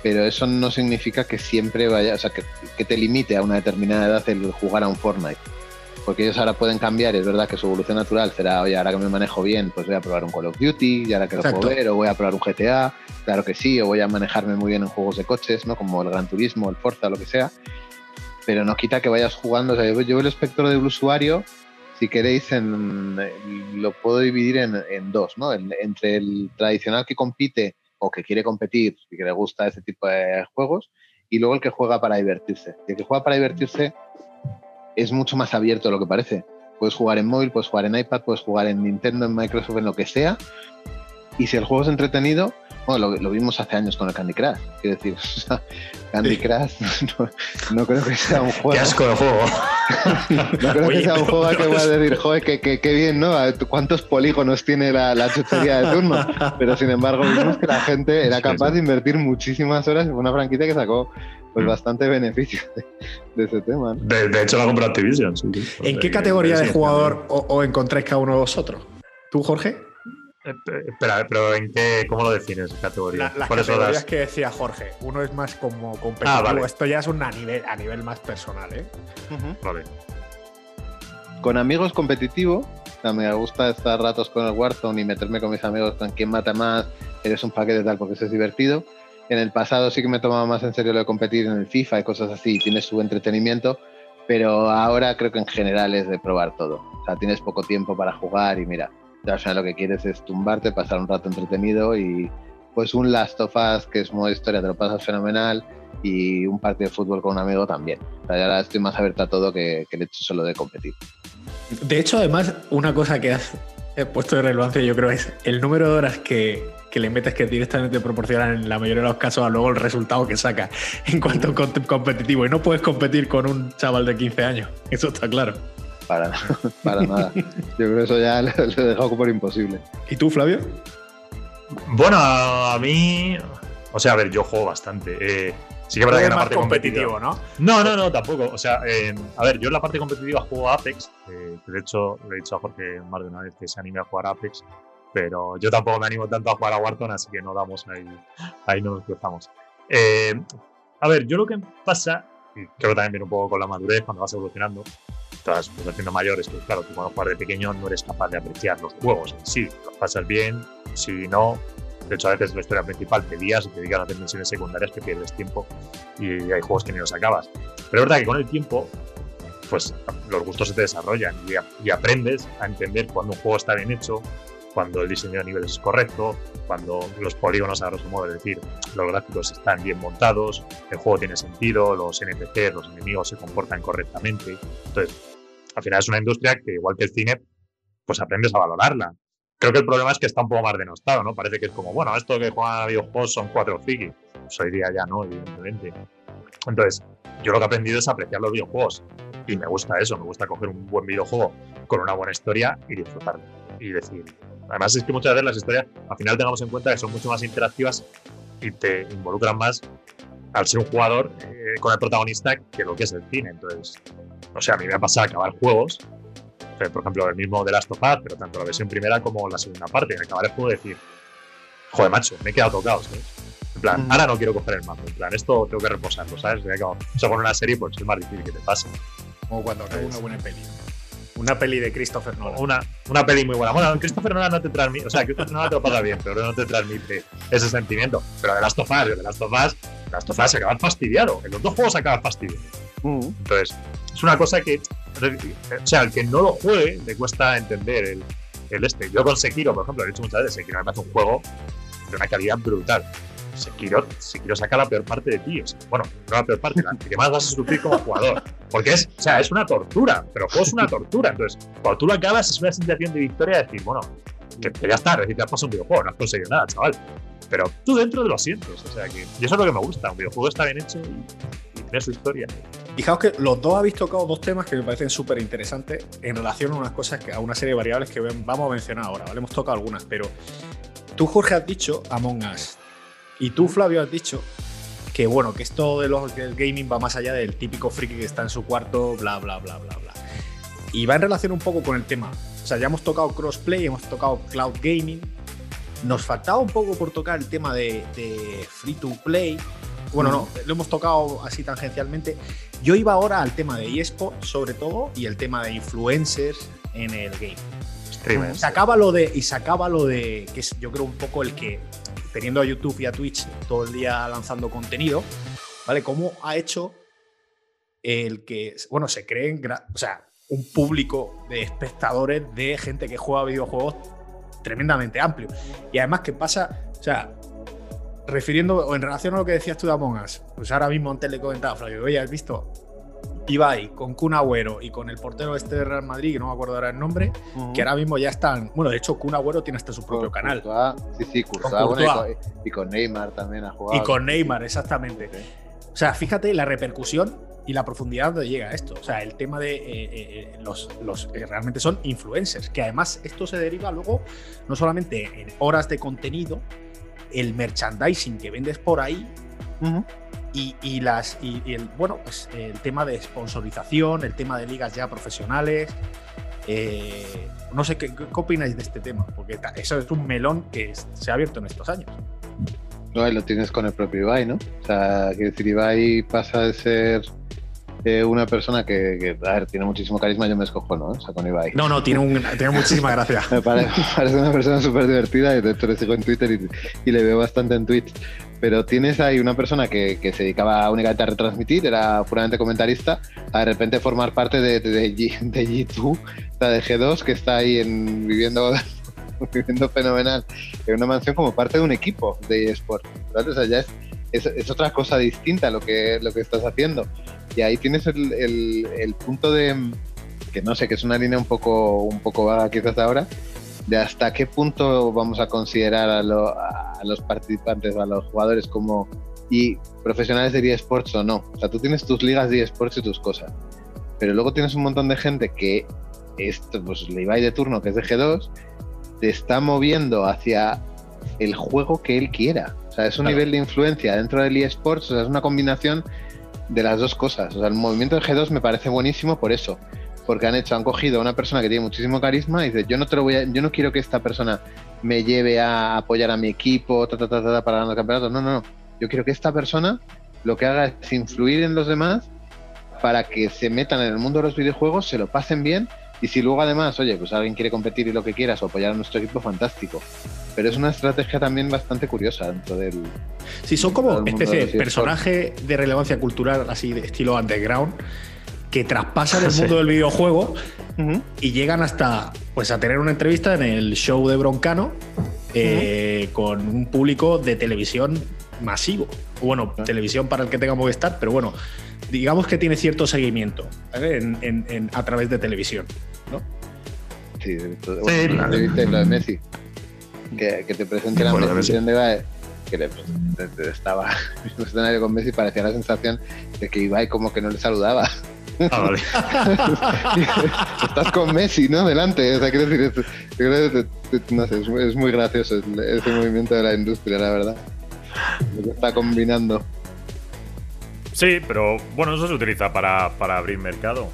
pero eso no significa que siempre vaya, o sea, que, te limite a una determinada edad el jugar a un Fortnite. Porque ellos ahora pueden cambiar, es verdad que su evolución natural será, oye, ahora que me manejo bien, pues voy a probar un Call of Duty, y ahora que lo puedo ver, o voy a probar un GTA, claro que sí, o voy a manejarme muy bien en juegos de coches, ¿no? Como el Gran Turismo, el Forza, lo que sea. Pero no quita que vayas jugando, o sea, yo, veo el espectro del usuario, si queréis, en, lo puedo dividir en, en dos, ¿no? entre el tradicional que compite o que quiere competir y que le gusta ese tipo de juegos, y luego el que juega para divertirse. Y el que juega para divertirse es mucho más abierto de lo que parece. Puedes jugar en móvil, puedes jugar en iPad, puedes jugar en Nintendo, en Microsoft, en lo que sea. Y si el juego es entretenido, bueno, lo, vimos hace años con el Candy Crush. Quiero decir, *laughs* Candy Crush *laughs* no, creo que sea un juego. Qué asco de juego. *laughs* no creo que sea un juego que voy a decir, joder, qué bien, ¿no? ¿Cuántos polígonos tiene la, la chuchería de turno? Pero sin embargo, vimos que la gente era capaz de invertir muchísimas horas en una franquicia que sacó pues mm. bastante *laughs* beneficio de, ese tema. De, hecho, la compró Activision. ¿En qué categoría de jugador os encontráis cada uno de vosotros? ¿Tú, Jorge? Eh, espera, pero ¿en qué, ¿cómo lo defines categoría? las categorías que decía Jorge. Uno es más como competitivo. Ah, Esto ya es un a nivel, a nivel más personal, ¿eh? Vale. Con amigos competitivo. me gusta estar ratos con el Warzone y meterme con mis amigos con quién mata más, eres un paquete tal, porque eso es divertido. En el pasado sí que me tomaba más en serio lo de competir en el FIFA y cosas así, tienes su entretenimiento, pero ahora creo que en general es de probar todo. O sea, tienes poco tiempo para jugar y mira, al final lo que quieres es tumbarte, pasar un rato entretenido y pues un Last of Us que es modo historia, te lo pasas fenomenal y un partido de fútbol con un amigo también. O sea, ahora estoy más abierto a todo que, el hecho solo de competir. De hecho, además, una cosa que has puesto de relevancia yo creo es el número de horas que, que le metes que directamente proporcionan en la mayoría de los casos a luego el resultado que saca en cuanto a competitivo. Y no puedes competir con un chaval de 15 años, eso está claro. Para, para nada. Yo creo que eso ya *laughs* lo, he dejado por imposible. ¿Y tú, Flavio? Bueno, a mí. O sea, a ver, yo juego bastante. Eh, sí que es verdad que en la parte competitiva. ¿no? No, no, no, tampoco. O sea, a ver, yo en la parte competitiva juego Apex. de hecho, le he dicho a Jorge más de una vez que se anime a jugar Apex. Pero yo tampoco me animo tanto a jugar a Warzone, así que no damos ahí. Ahí no nos cruzamos. Eh, a ver, yo lo que pasa, y creo que también viene un poco con la madurez cuando vas evolucionando, estás pues, haciendo mayores, que claro, tú cuando juegas de pequeño no eres capaz de apreciar los juegos en sí. Los pasas bien, si no, de hecho, a veces la historia principal te días y te dedicas a hacer misiones secundarias que pierdes tiempo y hay juegos que ni los acabas. Pero es verdad que con el tiempo, pues los gustos se te desarrollan y, y aprendes a entender cuando un juego está bien hecho, cuando el diseño de niveles es correcto, cuando los polígonos, a grosso modo, es decir, los gráficos están bien montados, el juego tiene sentido, los NPCs, los enemigos se comportan correctamente. Entonces, al final es una industria que, igual que el cine, pues aprendes a valorarla. Creo que el problema es que está un poco más denostado, ¿no? Parece que es como, bueno, esto que juegan a videojuegos son cuatro frikis. Pues hoy día ya no, evidentemente. Entonces, yo lo que he aprendido es apreciar los videojuegos. Y me gusta eso, me gusta coger un buen videojuego con una buena historia y disfrutarlo. Y decir, además es que muchas veces las historias, al final tengamos en cuenta que son mucho más interactivas y te involucran más al ser un jugador eh, con el protagonista que lo que es el cine. Entonces, o sea, a mí me ha pasado acabar juegos, por ejemplo, el mismo de Last of Us, pero tanto la versión primera como la segunda parte, acabar el juego y decir, joder, macho, me he quedado tocado, ¿sabes? En plan, ahora no quiero coger el mando, en plan, esto tengo que reposarlo, ¿sabes? O sea, con una serie, pues es más difícil que te pase. Como cuando acaba una buena peli. Una peli de Christopher Nolan. Una, una peli muy buena. Bueno, Christopher Nolan no te transmite, o sea, Christopher Nolan te lo pasa bien, pero no te transmite ese sentimiento. Pero de Last of Us, de Last of Us, Last of Us se acaba fastidiado. En los dos juegos se acaba fastidiado. Mm. Entonces, es una cosa que, o sea, al que no lo juegue le cuesta entender el, el este. Yo con Sekiro, por ejemplo, he dicho muchas veces, Sekiro me parece un juego de una calidad brutal. Sekiro, Sekiro saca la peor parte de ti. bueno, no la peor parte, la que más vas a sufrir como jugador. Porque es, o sea, es una tortura, pero el juego es una tortura. Entonces, cuando tú lo acabas, es una sensación de victoria de decir, bueno, que, ya está, es decir, te has pasado un videojuego, no has conseguido nada, chaval. Pero tú dentro de lo sientes, o sea que. Y eso es lo que me gusta, un videojuego está bien hecho y, tiene su historia. Fijaos que los dos habéis tocado dos temas que me parecen súper interesantes en relación a unas cosas, a una serie de variables que vamos a mencionar ahora, ¿vale? Hemos tocado algunas, pero tú, Jorge, has dicho Among Us. Y tú, Flavio, has dicho que bueno, que esto de los, del gaming va más allá del típico friki que está en su cuarto, bla, bla, bla, bla, bla. Y va en relación un poco con el tema. O sea, ya hemos tocado crossplay, hemos tocado cloud gaming. Nos faltaba un poco por tocar el tema de, free to play. Bueno, no, lo hemos tocado así tangencialmente. Yo iba ahora al tema de eSport, sobre todo, y el tema de influencers en el game. Streamers. Sacaba lo de, y sacaba lo de, que es yo creo un poco el que teniendo a YouTube y a Twitch todo el día lanzando contenido, ¿vale? ¿Cómo ha hecho el que, bueno, se creen, o sea, un público de espectadores de gente que juega videojuegos tremendamente amplio? Y además, ¿qué pasa? O sea, refiriendo o en relación a lo que decías tú de Among Us, pues ahora mismo antes le comentaba, Flavio, oye, ¿has visto? Ibai, con Kun Agüero y con el portero este de Real Madrid, que no me acuerdo ahora el nombre, que ahora mismo ya están. Bueno, de hecho, Kun Agüero tiene hasta su propio canal. sí, sí, Courtois, y, con Neymar también ha jugado. Y con Neymar, exactamente. O sea, fíjate la repercusión y la profundidad donde llega esto. O sea, el tema de eh, eh, eh, los, los realmente son influencers, que además esto se deriva luego no solamente en horas de contenido, el merchandising que vendes por ahí, y, las, y, el, bueno, pues el tema de sponsorización, el tema de ligas ya profesionales. Eh, no sé ¿qué, opináis de este tema, porque eso es un melón que se ha abierto en estos años. No, lo tienes con el propio Ibai, ¿no? O sea, que decir, Ibai pasa de ser eh, una persona que, a ver, tiene muchísimo carisma, yo me escojo, ¿no? O sea, con Ibai. No, no, tiene, un, tiene muchísima gracia. *laughs* me parece, una persona súper divertida y de hecho le sigo en Twitter y, y, le veo bastante en Twitch pero tienes ahí una persona que, que, se dedicaba únicamente a retransmitir, era puramente comentarista, a de repente formar parte de, de, G2, de G2, que está ahí en, viviendo, *laughs* viviendo fenomenal en una mansión como parte de un equipo de eSport. O sea, ya es, es, otra cosa distinta lo que, lo que estás haciendo. Y ahí tienes el, el, el punto de, que no sé, que es una línea un poco, un poco vaga quizás ahora, de hasta qué punto vamos a considerar a, los participantes, a los jugadores como y profesionales de eSports o no. O sea, tú tienes tus ligas de eSports y tus cosas, pero luego tienes un montón de gente que, esto, pues le de turno, que es de G2, te está moviendo hacia el juego que él quiera. O sea, es un nivel de influencia dentro del eSports, o sea, es una combinación de las dos cosas. O sea, el movimiento de G2 me parece buenísimo por eso porque han hecho, han cogido a una persona que tiene muchísimo carisma y dice, yo no te lo voy a, yo no quiero que esta persona me lleve a apoyar a mi equipo, ta, ta, ta, para ganar campeonatos. No, no, no. Yo quiero que esta persona lo que haga es influir en los demás para que se metan en el mundo de los videojuegos, se lo pasen bien y si luego además, oye, pues alguien quiere competir y lo que quieras o apoyar a nuestro equipo, fantástico. Pero es una estrategia también bastante curiosa dentro del... Sí, son como especie de personaje de relevancia cultural así de estilo underground que traspasan el *laughs* mundo del videojuego y llegan hasta pues a tener una entrevista en el show de Broncano eh, con un público de televisión masivo. Bueno, televisión para el que tenga Movistar, pero bueno, digamos que tiene cierto seguimiento a través de televisión, ¿no? Sí, bueno, sí, lo de Messi. Que, te presenten la presentación de que le, estaba *laughs* en el escenario con Messi parecía la sensación de que Ibai como que no le saludaba. Ah, vale. *laughs* Estás con Messi, ¿no? Delante. O sea, quiero decir, no sé, es, muy gracioso ese movimiento de la industria, la verdad. Lo que está combinando. Sí, pero bueno, eso se utiliza para, para abrir mercado.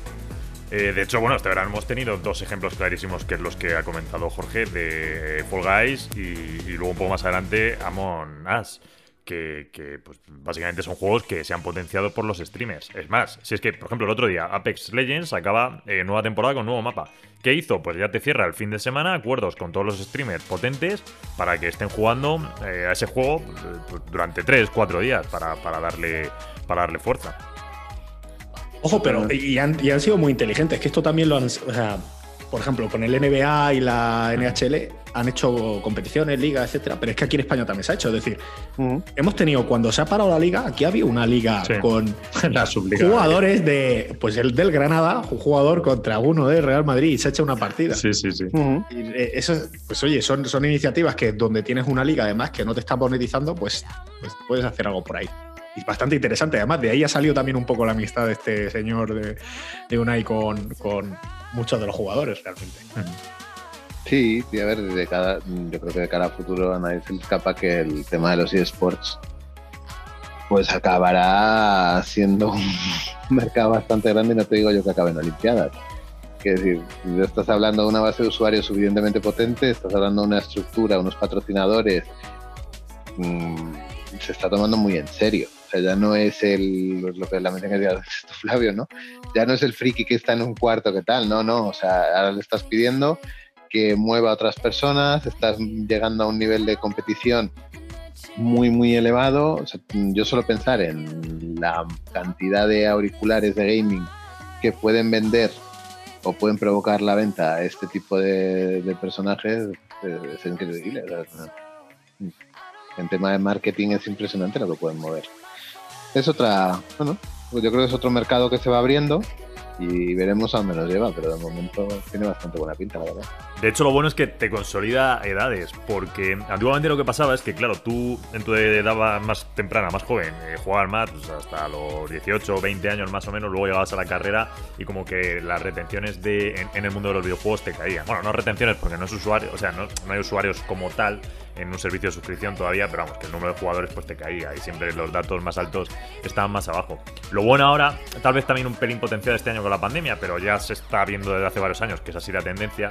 Eh, de hecho, bueno, este verano hemos tenido dos ejemplos clarísimos, que es los que ha comentado Jorge, de Fall Guys y, y luego un poco más adelante Amon Us que, pues, básicamente son juegos que se han potenciado por los streamers. Es más, si es que, por ejemplo, el otro día Apex Legends acaba eh, nueva temporada con nuevo mapa. ¿Qué hizo? Pues ya te cierra el fin de semana acuerdos con todos los streamers potentes para que estén jugando eh, a ese juego pues, durante 3-4 días para, darle, para darle fuerza. Ojo, pero y han, y han, sido muy inteligentes, que esto también lo han por ejemplo, con el NBA y la NHL han hecho competiciones, ligas, etcétera, pero es que aquí en España también se ha hecho. Es decir, hemos tenido, cuando se ha parado la liga, aquí había una liga con *laughs* jugadores de, pues el del Granada, un jugador contra uno de Real Madrid y se ha hecho una partida. Sí, sí, sí. Y eh, eso, pues oye, son, son iniciativas que donde tienes una liga además que no te está monetizando, pues, pues puedes hacer algo por ahí y bastante interesante. Además, de ahí ha salido también un poco la amistad de este señor de, de Unai con, con, muchos de los jugadores realmente. Sí, a ver, de cada, yo creo que de cara a futuro a nadie se escapa que el tema de los eSports pues acabará siendo un *laughs* mercado bastante grande y no te digo yo que acabe en Olimpiadas. Es decir, estás hablando de una base de usuarios suficientemente potente, estás hablando de una estructura, unos patrocinadores, mmm, se está tomando muy en serio ya no es el, lo que la mente que decía *laughs* Flavio, ¿no? Ya no es el friki que está en un cuarto, que tal? No, no, o sea, ahora le estás pidiendo que mueva a otras personas, estás llegando a un nivel de competición muy, muy elevado. yo solo pensar en la cantidad de auriculares de gaming que pueden vender o pueden provocar la venta a este tipo de, personajes es, increíble. en tema de marketing es impresionante lo que pueden mover es otra, bueno, pues yo creo que es otro mercado que se va abriendo y veremos a dónde nos lleva, pero de momento tiene bastante buena pinta, la verdad. De hecho, lo bueno es que te consolida edades, porque antiguamente lo que pasaba es que, claro, tú en tu edad más temprana, más joven, eh, jugabas más pues, hasta los 18 o 20 años más o menos, luego llegabas a la carrera y como que las retenciones de, en, el mundo de los videojuegos te caían. Bueno, no retenciones porque no es usuario, o sea, no, no hay usuarios como tal, en un servicio de suscripción todavía, pero vamos, que el número de jugadores pues te caía y siempre los datos más altos estaban más abajo. Lo bueno ahora, tal vez también un pelín potencial este año con la pandemia, pero ya se está viendo desde hace varios años que es así la tendencia,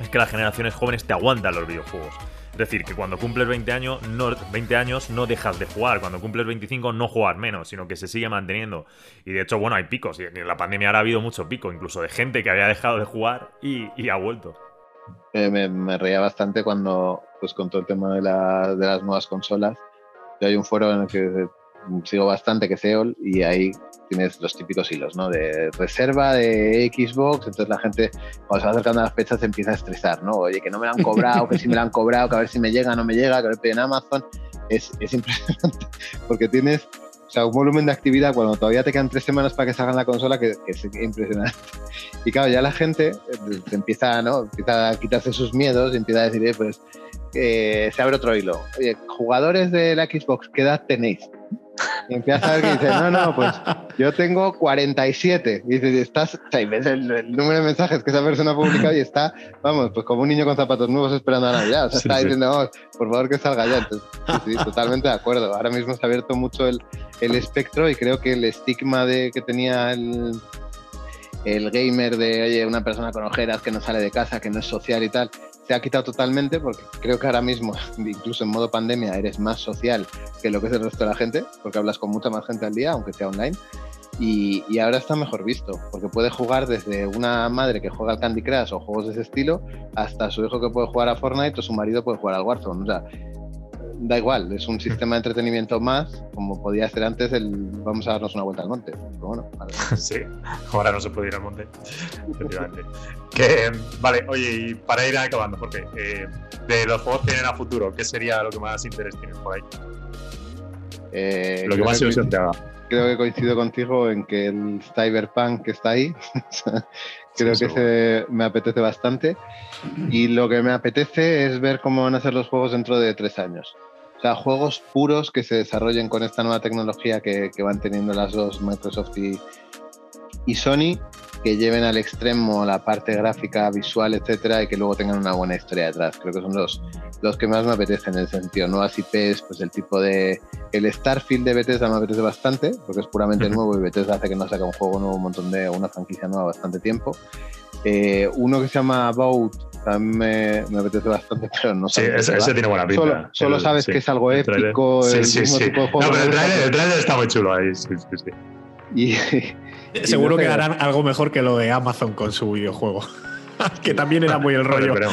es que las generaciones jóvenes te aguantan los videojuegos. Es decir, que cuando cumples 20 años, no, 20 años no dejas de jugar, cuando cumples 25 no jugar menos, sino que se sigue manteniendo. Y de hecho, bueno, hay picos, y en la pandemia ahora ha habido mucho pico, incluso de gente que había dejado de jugar y, ha vuelto. Eh, me, reía bastante cuando, pues con todo el tema de, de las nuevas consolas, hay un foro en el que sigo bastante, que es EOL, y ahí tienes los típicos hilos, ¿no? De reserva de Xbox, entonces la gente cuando se va acercando a las fechas se empieza a estresar, ¿no? Oye, que no me la han cobrado, que si me la han cobrado, que a ver si me llega, no me llega, que lo en Amazon. Es, es impresionante, *laughs* porque tienes o sea, un volumen de actividad cuando todavía te quedan tres semanas para que salgan la consola que, es impresionante. Y claro, ya la gente eh, empieza, ¿no? empieza a quitarse sus miedos y empieza a decir, eh, pues eh, se abre otro hilo. Oye, jugadores de la Xbox, ¿qué edad tenéis? Y empieza a ver que dice, no, no, pues yo tengo 47. Y dices, estás, o sea, y ves el, número de mensajes que esa persona ha publicado y está, vamos, pues como un niño con zapatos nuevos esperando a Navidad. O sea, está diciendo, oh, por favor que salga ya. Entonces, sí, sí, totalmente de acuerdo. Ahora mismo se ha abierto mucho el, el espectro y creo que el estigma de que tenía el, el gamer de, oye, una persona con ojeras que no sale de casa, que no es social y tal, se ha quitado totalmente porque creo que ahora mismo, *laughs* incluso en modo pandemia, eres más social que lo que es el resto de la gente, porque hablas con mucha más gente al día, aunque sea online. Y, ahora está mejor visto, porque puede jugar desde una madre que juega al Candy Crush o juegos de ese estilo, hasta su hijo que puede jugar a Fortnite o su marido puede jugar al Warzone. O da igual, es un sistema de entretenimiento más, como podía ser antes el vamos a darnos una vuelta al monte. bueno, *laughs* Sí, ahora no se puede ir al monte, efectivamente. que, vale, oye, y para ir acabando, porque eh, de los juegos que vienen a futuro, ¿qué sería lo que más interés tienes por ahí? Eh, lo que más ilusión te haga. Creo que coincido contigo en que el Cyberpunk que está ahí, *laughs* creo que me apetece bastante. Y lo que me apetece es ver cómo van a ser los juegos dentro de tres años sea, juegos puros que se desarrollen con esta nueva tecnología que, van teniendo las dos, Microsoft y, y, Sony, que lleven al extremo la parte gráfica, visual, etcétera, y que luego tengan una buena historia detrás. Creo que son los, los que más me apetecen en el sentido, nuevas IPs, pues el tipo de... El Starfield de Bethesda me apetece bastante, porque es puramente nuevo y Bethesda hace que no saca un juego nuevo, un montón de... una franquicia nueva bastante tiempo. Eh, uno que se llama About también me, me, apetece bastante, *laughs* pero no sé. Sí, ese, ese, tiene buena pinta. Solo, solo sabes sí, que es algo épico, sí, el sí, mismo sí. tipo de juego. No, pero el trailer, el trailer, está muy chulo ahí, sí, sí, sí. Y Seguro que harán algo mejor que lo de Amazon con su videojuego. *laughs* que también era muy el rollo. *laughs*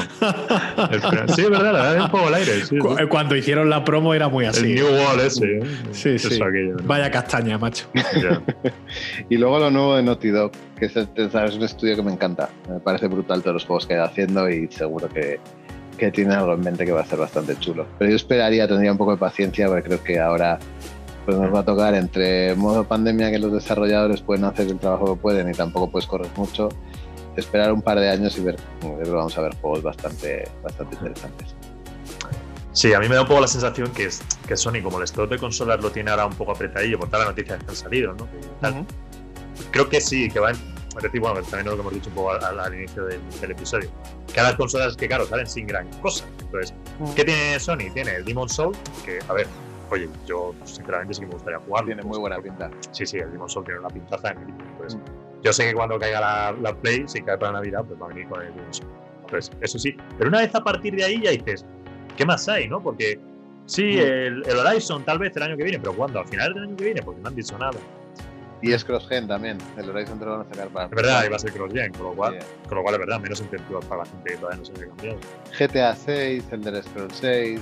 Sí, es verdad, la verdad es un poco al aire. Sí, Cu- Cuando hicieron la promo era muy así. El New Wall ese. ¿eh? Sí, Eso sí. aquello, ¿no? Vaya castaña, macho. *laughs* Y luego lo nuevo de Naughty Dog, que es, es un estudio que me encanta. Me parece brutal todos los juegos que ha ido haciendo y seguro que, que tiene algo en mente que va a ser bastante chulo. Pero yo esperaría, tendría un poco de paciencia, porque creo que ahora pues nos va a tocar entre modo pandemia que los desarrolladores pueden hacer el trabajo que pueden y tampoco puedes correr mucho, esperar un par de años y ver, yo creo que vamos a ver juegos bastante, bastante interesantes. Sí, a mí me da un poco la sensación que, es, que Sony, como el stock de consolas lo tiene ahora un poco apretadillo por todas las noticias que han salido, ¿no? Tal. Creo que sí, que va en, es decir, bueno, también lo que hemos dicho un poco al, al inicio del, del, episodio. Que a las consolas que, claro, salen sin gran cosa. Entonces, ¿qué tiene Sony? Tiene el Demon Soul, que, a ver, oye, yo sinceramente sí que me gustaría jugar. Tiene muy buena pinta. Sí, sí, el Demon Soul tiene una pintaza en Entonces, yo sé que cuando caiga la, la, Play, si cae para Navidad, pues va a venir con el Demon Soul. Entonces, eso sí. Pero una vez a partir de ahí ya dices, ¿qué más hay, no? Porque sí, el, el Horizon tal vez el año que viene, pero ¿cuándo? ¿A finales del año que viene? Porque no han dicho nada. Y es cross-gen también. El Horizon te lo van a sacar para. Es verdad, iba a ser cross-gen, con lo cual, yeah. con lo cual es verdad, menos incentivos para la gente que todavía no se ha cambiado. GTA 6, Elder Scrolls 6.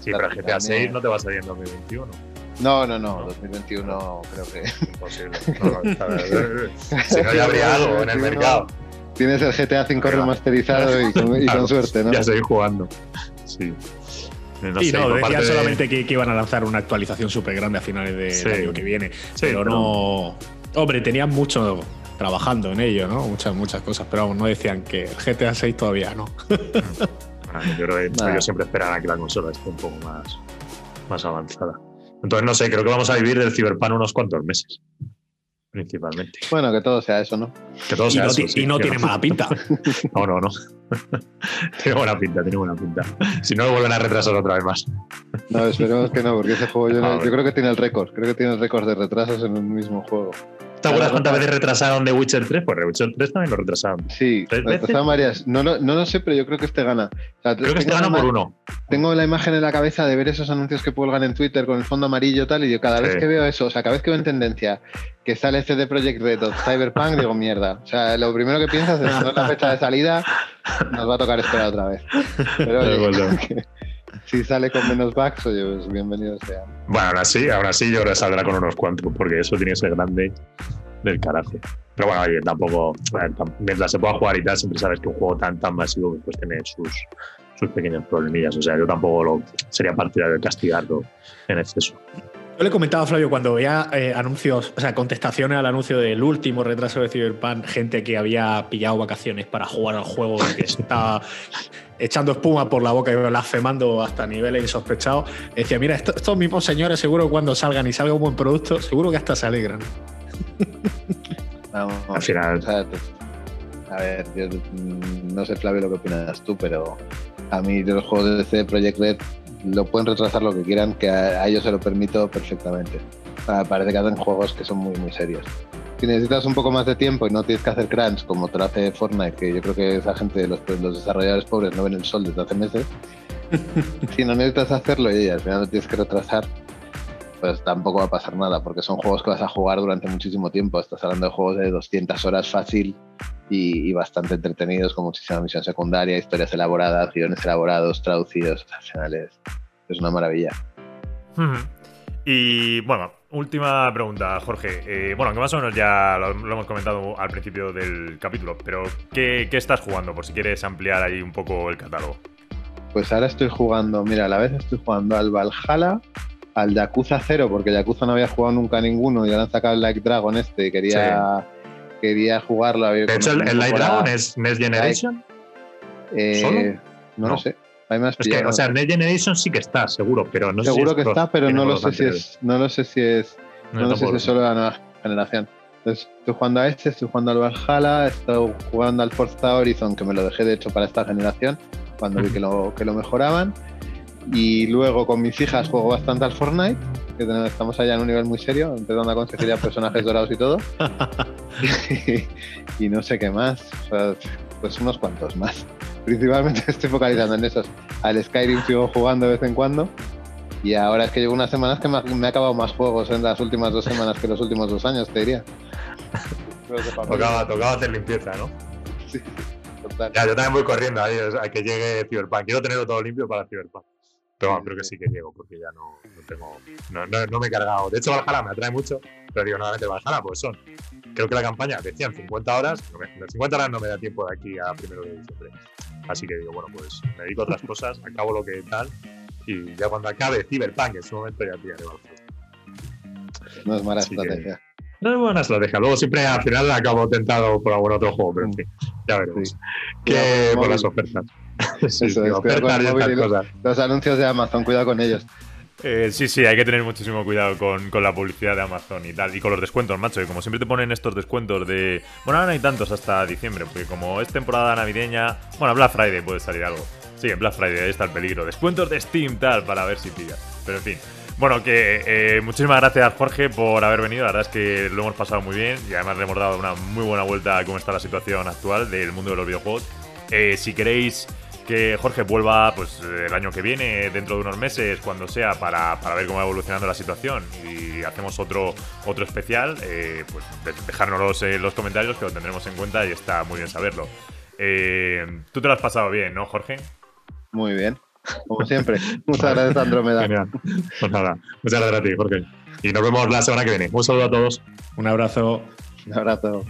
Sí, pero GTA 6 no te va a salir en 2021. No, no, no, 2021 creo que. Imposible. No, no, *laughs* si no, ya habría algo en el mercado. Tienes el GTA 5 remasterizado y con, y con suerte, ¿no? Ya seguir jugando. Sí. No y sé, no, decían de... solamente que, que, iban a lanzar una actualización súper grande a finales del sí. año que viene. Sí, pero, pero, no. Hombre, tenían mucho trabajando en ello, ¿no? Muchas, muchas cosas, pero vamos, no decían que el GTA 6 todavía no. *laughs* yo creo que nah. ellos siempre esperan a que la consola esté un poco más, más avanzada. Entonces, no sé, creo que vamos a vivir del Cyberpunk unos cuantos meses. Principalmente. Bueno, que todo sea eso, ¿no? Que todo sea y no, eso. Sí, y no tiene mala pinta. *laughs* no, no, no. *laughs* tiene buena pinta, tiene buena pinta. Si no, lo vuelven a retrasar otra vez más. no, esperemos que no, porque ese juego yo, *laughs* no, yo creo que tiene el récord. Creo que tiene el récord de retrasos en un mismo juego. ¿Te acuerdas cuántas veces retrasaron The Witcher 3? Pues The Witcher 3 también lo retrasaron. Sí, ¿Tres lo retrasaron varias. No, no, no lo sé, pero yo creo que este gana. O sea, creo que este gana por uno. Tengo la imagen en la cabeza de ver esos anuncios que cuelgan en Twitter con el fondo amarillo y tal, y yo cada vez que veo eso, o sea, cada vez que veo en tendencia que sale este de Project Red o Cyberpunk, digo, mierda. O sea, lo primero que piensas es no es la fecha de salida, nos va a tocar esperar otra vez. Pero *laughs* oye, *laughs* si sale con menos bugs, oye, pues bienvenido sea. Bueno, aún así, aún así yo que saldrá con unos cuantos, porque eso tiene que ser grande del carajo. Pero bueno, oye, tampoco, mientras se pueda jugar y tal, siempre sabes que un juego tan, tan masivo pues tiene sus, sus pequeños problemillas. O sea, yo tampoco lo, sería partidario de castigarlo en exceso. Yo le comentaba a Flavio cuando veía eh, anuncios, o sea, contestaciones al anuncio del último retraso de Cyberpunk, gente que había pillado vacaciones para jugar al juego y que estaba echando espuma por la boca y blasfemando hasta niveles insospechados. Decía, mira, estos, estos mismos señores seguro cuando salgan y salga un buen producto, seguro que hasta se alegran. *laughs* Vamos, Al final. O sea, a ver, yo no sé, Flavio, lo que opinas tú, pero a mí de los juegos de DC Project Red lo pueden retrasar lo que quieran, que a, a ellos se lo permito perfectamente. Sea, parece que hacen juegos que son muy, muy serios. Si necesitas un poco más de tiempo y no tienes que hacer crunch como te lo hace Fortnite, que yo creo que esa gente, los, los desarrolladores pobres no ven el sol desde hace meses, *laughs* si no necesitas hacerlo y al final no tienes que retrasar, pues tampoco va a pasar nada, porque son juegos que vas a jugar durante muchísimo tiempo. Estás hablando de juegos de 200 horas fácil y, y bastante entretenidos, con muchísima misión secundaria, historias elaboradas, guiones elaborados, traducidos. Al final es, es una maravilla. Y bueno, última pregunta, Jorge. Eh, bueno, que más o menos ya lo, lo, hemos comentado al principio del capítulo, pero ¿qué, ¿qué, estás jugando? Por si quieres ampliar ahí un poco el catálogo. Pues ahora estoy jugando, mira, a la vez estoy jugando al Valhalla, al Yakuza 0, porque Yakuza no había jugado nunca ninguno y ahora han sacado el Like Dragon este y quería, sí. Quería jugarlo. De hecho, el, el Like Dragon es Next Generation. Eh, ¿Solo? No, no, lo sé. Es que, o sea, Next Generation sí que está, seguro, pero no seguro que está, pero no lo sé si es, no lo sé si es, no, no lo sé si es solo la nueva generación. Entonces, estoy jugando a este, estoy jugando al Valhalla, estoy jugando al Forza Horizon, que me lo dejé de hecho para esta generación, cuando vi que lo, que lo mejoraban. Y luego con mis hijas juego bastante al Fortnite, que tenemos- estamos allá en un nivel muy serio, empezando a conseguir ya personajes dorados y todo. *laughs* y, no sé qué más, o sea, pues unos cuantos más. Principalmente *laughs* estoy focalizando en esos. Al Skyrim sigo jugando de vez en cuando. Y ahora es que llevo unas semanas que me ha, me ha acabado más juegos en las últimas dos semanas que los últimos dos años, te diría. Tocaba, tocaba hacer limpieza, ¿no? total. Ya, yo también voy corriendo ahí a que llegue Cyberpunk. Quiero tenerlo todo limpio para Cyberpunk. Pero creo que sí que llego, porque ya no, no tengo. No, no- no me he cargado. De hecho, Valhalla me atrae mucho, pero digo, nuevamente Valhalla, pues son. Creo que la campaña decían 50 horas. Me, 50 horas no me da tiempo de aquí a primero de diciembre. Así que digo, bueno, pues me dedico a otras cosas, acabo lo que tal. Y ya cuando acabe Cyberpunk, en su momento ya pillaré Valhalla. No es mala Así que- estrategia. No es buena estrategia. Luego siempre al final acabo tentado por algún otro juego, pero en fin, ya veremos. Sí. Que por las ofertas. *laughs* sí, Eso ofertas y móvil cosas. Los anuncios de Amazon, cuidado con ellos. Eh, sí, sí, hay que tener muchísimo cuidado con, con la publicidad de Amazon y tal. Y con los descuentos, macho. Y como siempre te ponen estos descuentos de. Bueno, ahora no hay tantos hasta diciembre, porque como es temporada navideña. Bueno, Black Friday puede salir algo. Sí, en Black Friday ahí está el peligro. Descuentos de Steam, tal, para ver si pillas. Pero en fin. Bueno, que eh, muchísimas gracias, Jorge, por haber venido. La verdad es que lo hemos pasado muy bien y además le hemos dado una muy buena vuelta a cómo está la situación actual del mundo de los videojuegos. Eh, si queréis que Jorge vuelva pues el año que viene, dentro de unos meses, cuando sea, para, para ver cómo va evolucionando la situación y hacemos otro, otro especial, eh, pues de- dejárnoslos en los comentarios que lo tendremos en cuenta y está muy bien saberlo. Eh, Tú te lo has pasado bien, ¿no, Jorge? Muy bien. Como siempre. *laughs* Muchas gracias, Andrómeda. Genial. Pues nada, muchas gracias a ti, Jorge. Y nos vemos la semana que viene. Un saludo a todos. Un abrazo. Un abrazo.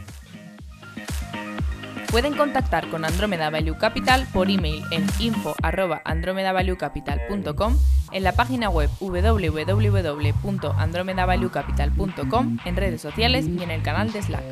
Pueden contactar con Andromeda Value Capital por email en info@andromedavaluecapital.com, en la página web www.andromedavaluecapital.com, en redes sociales y en el canal de Slack.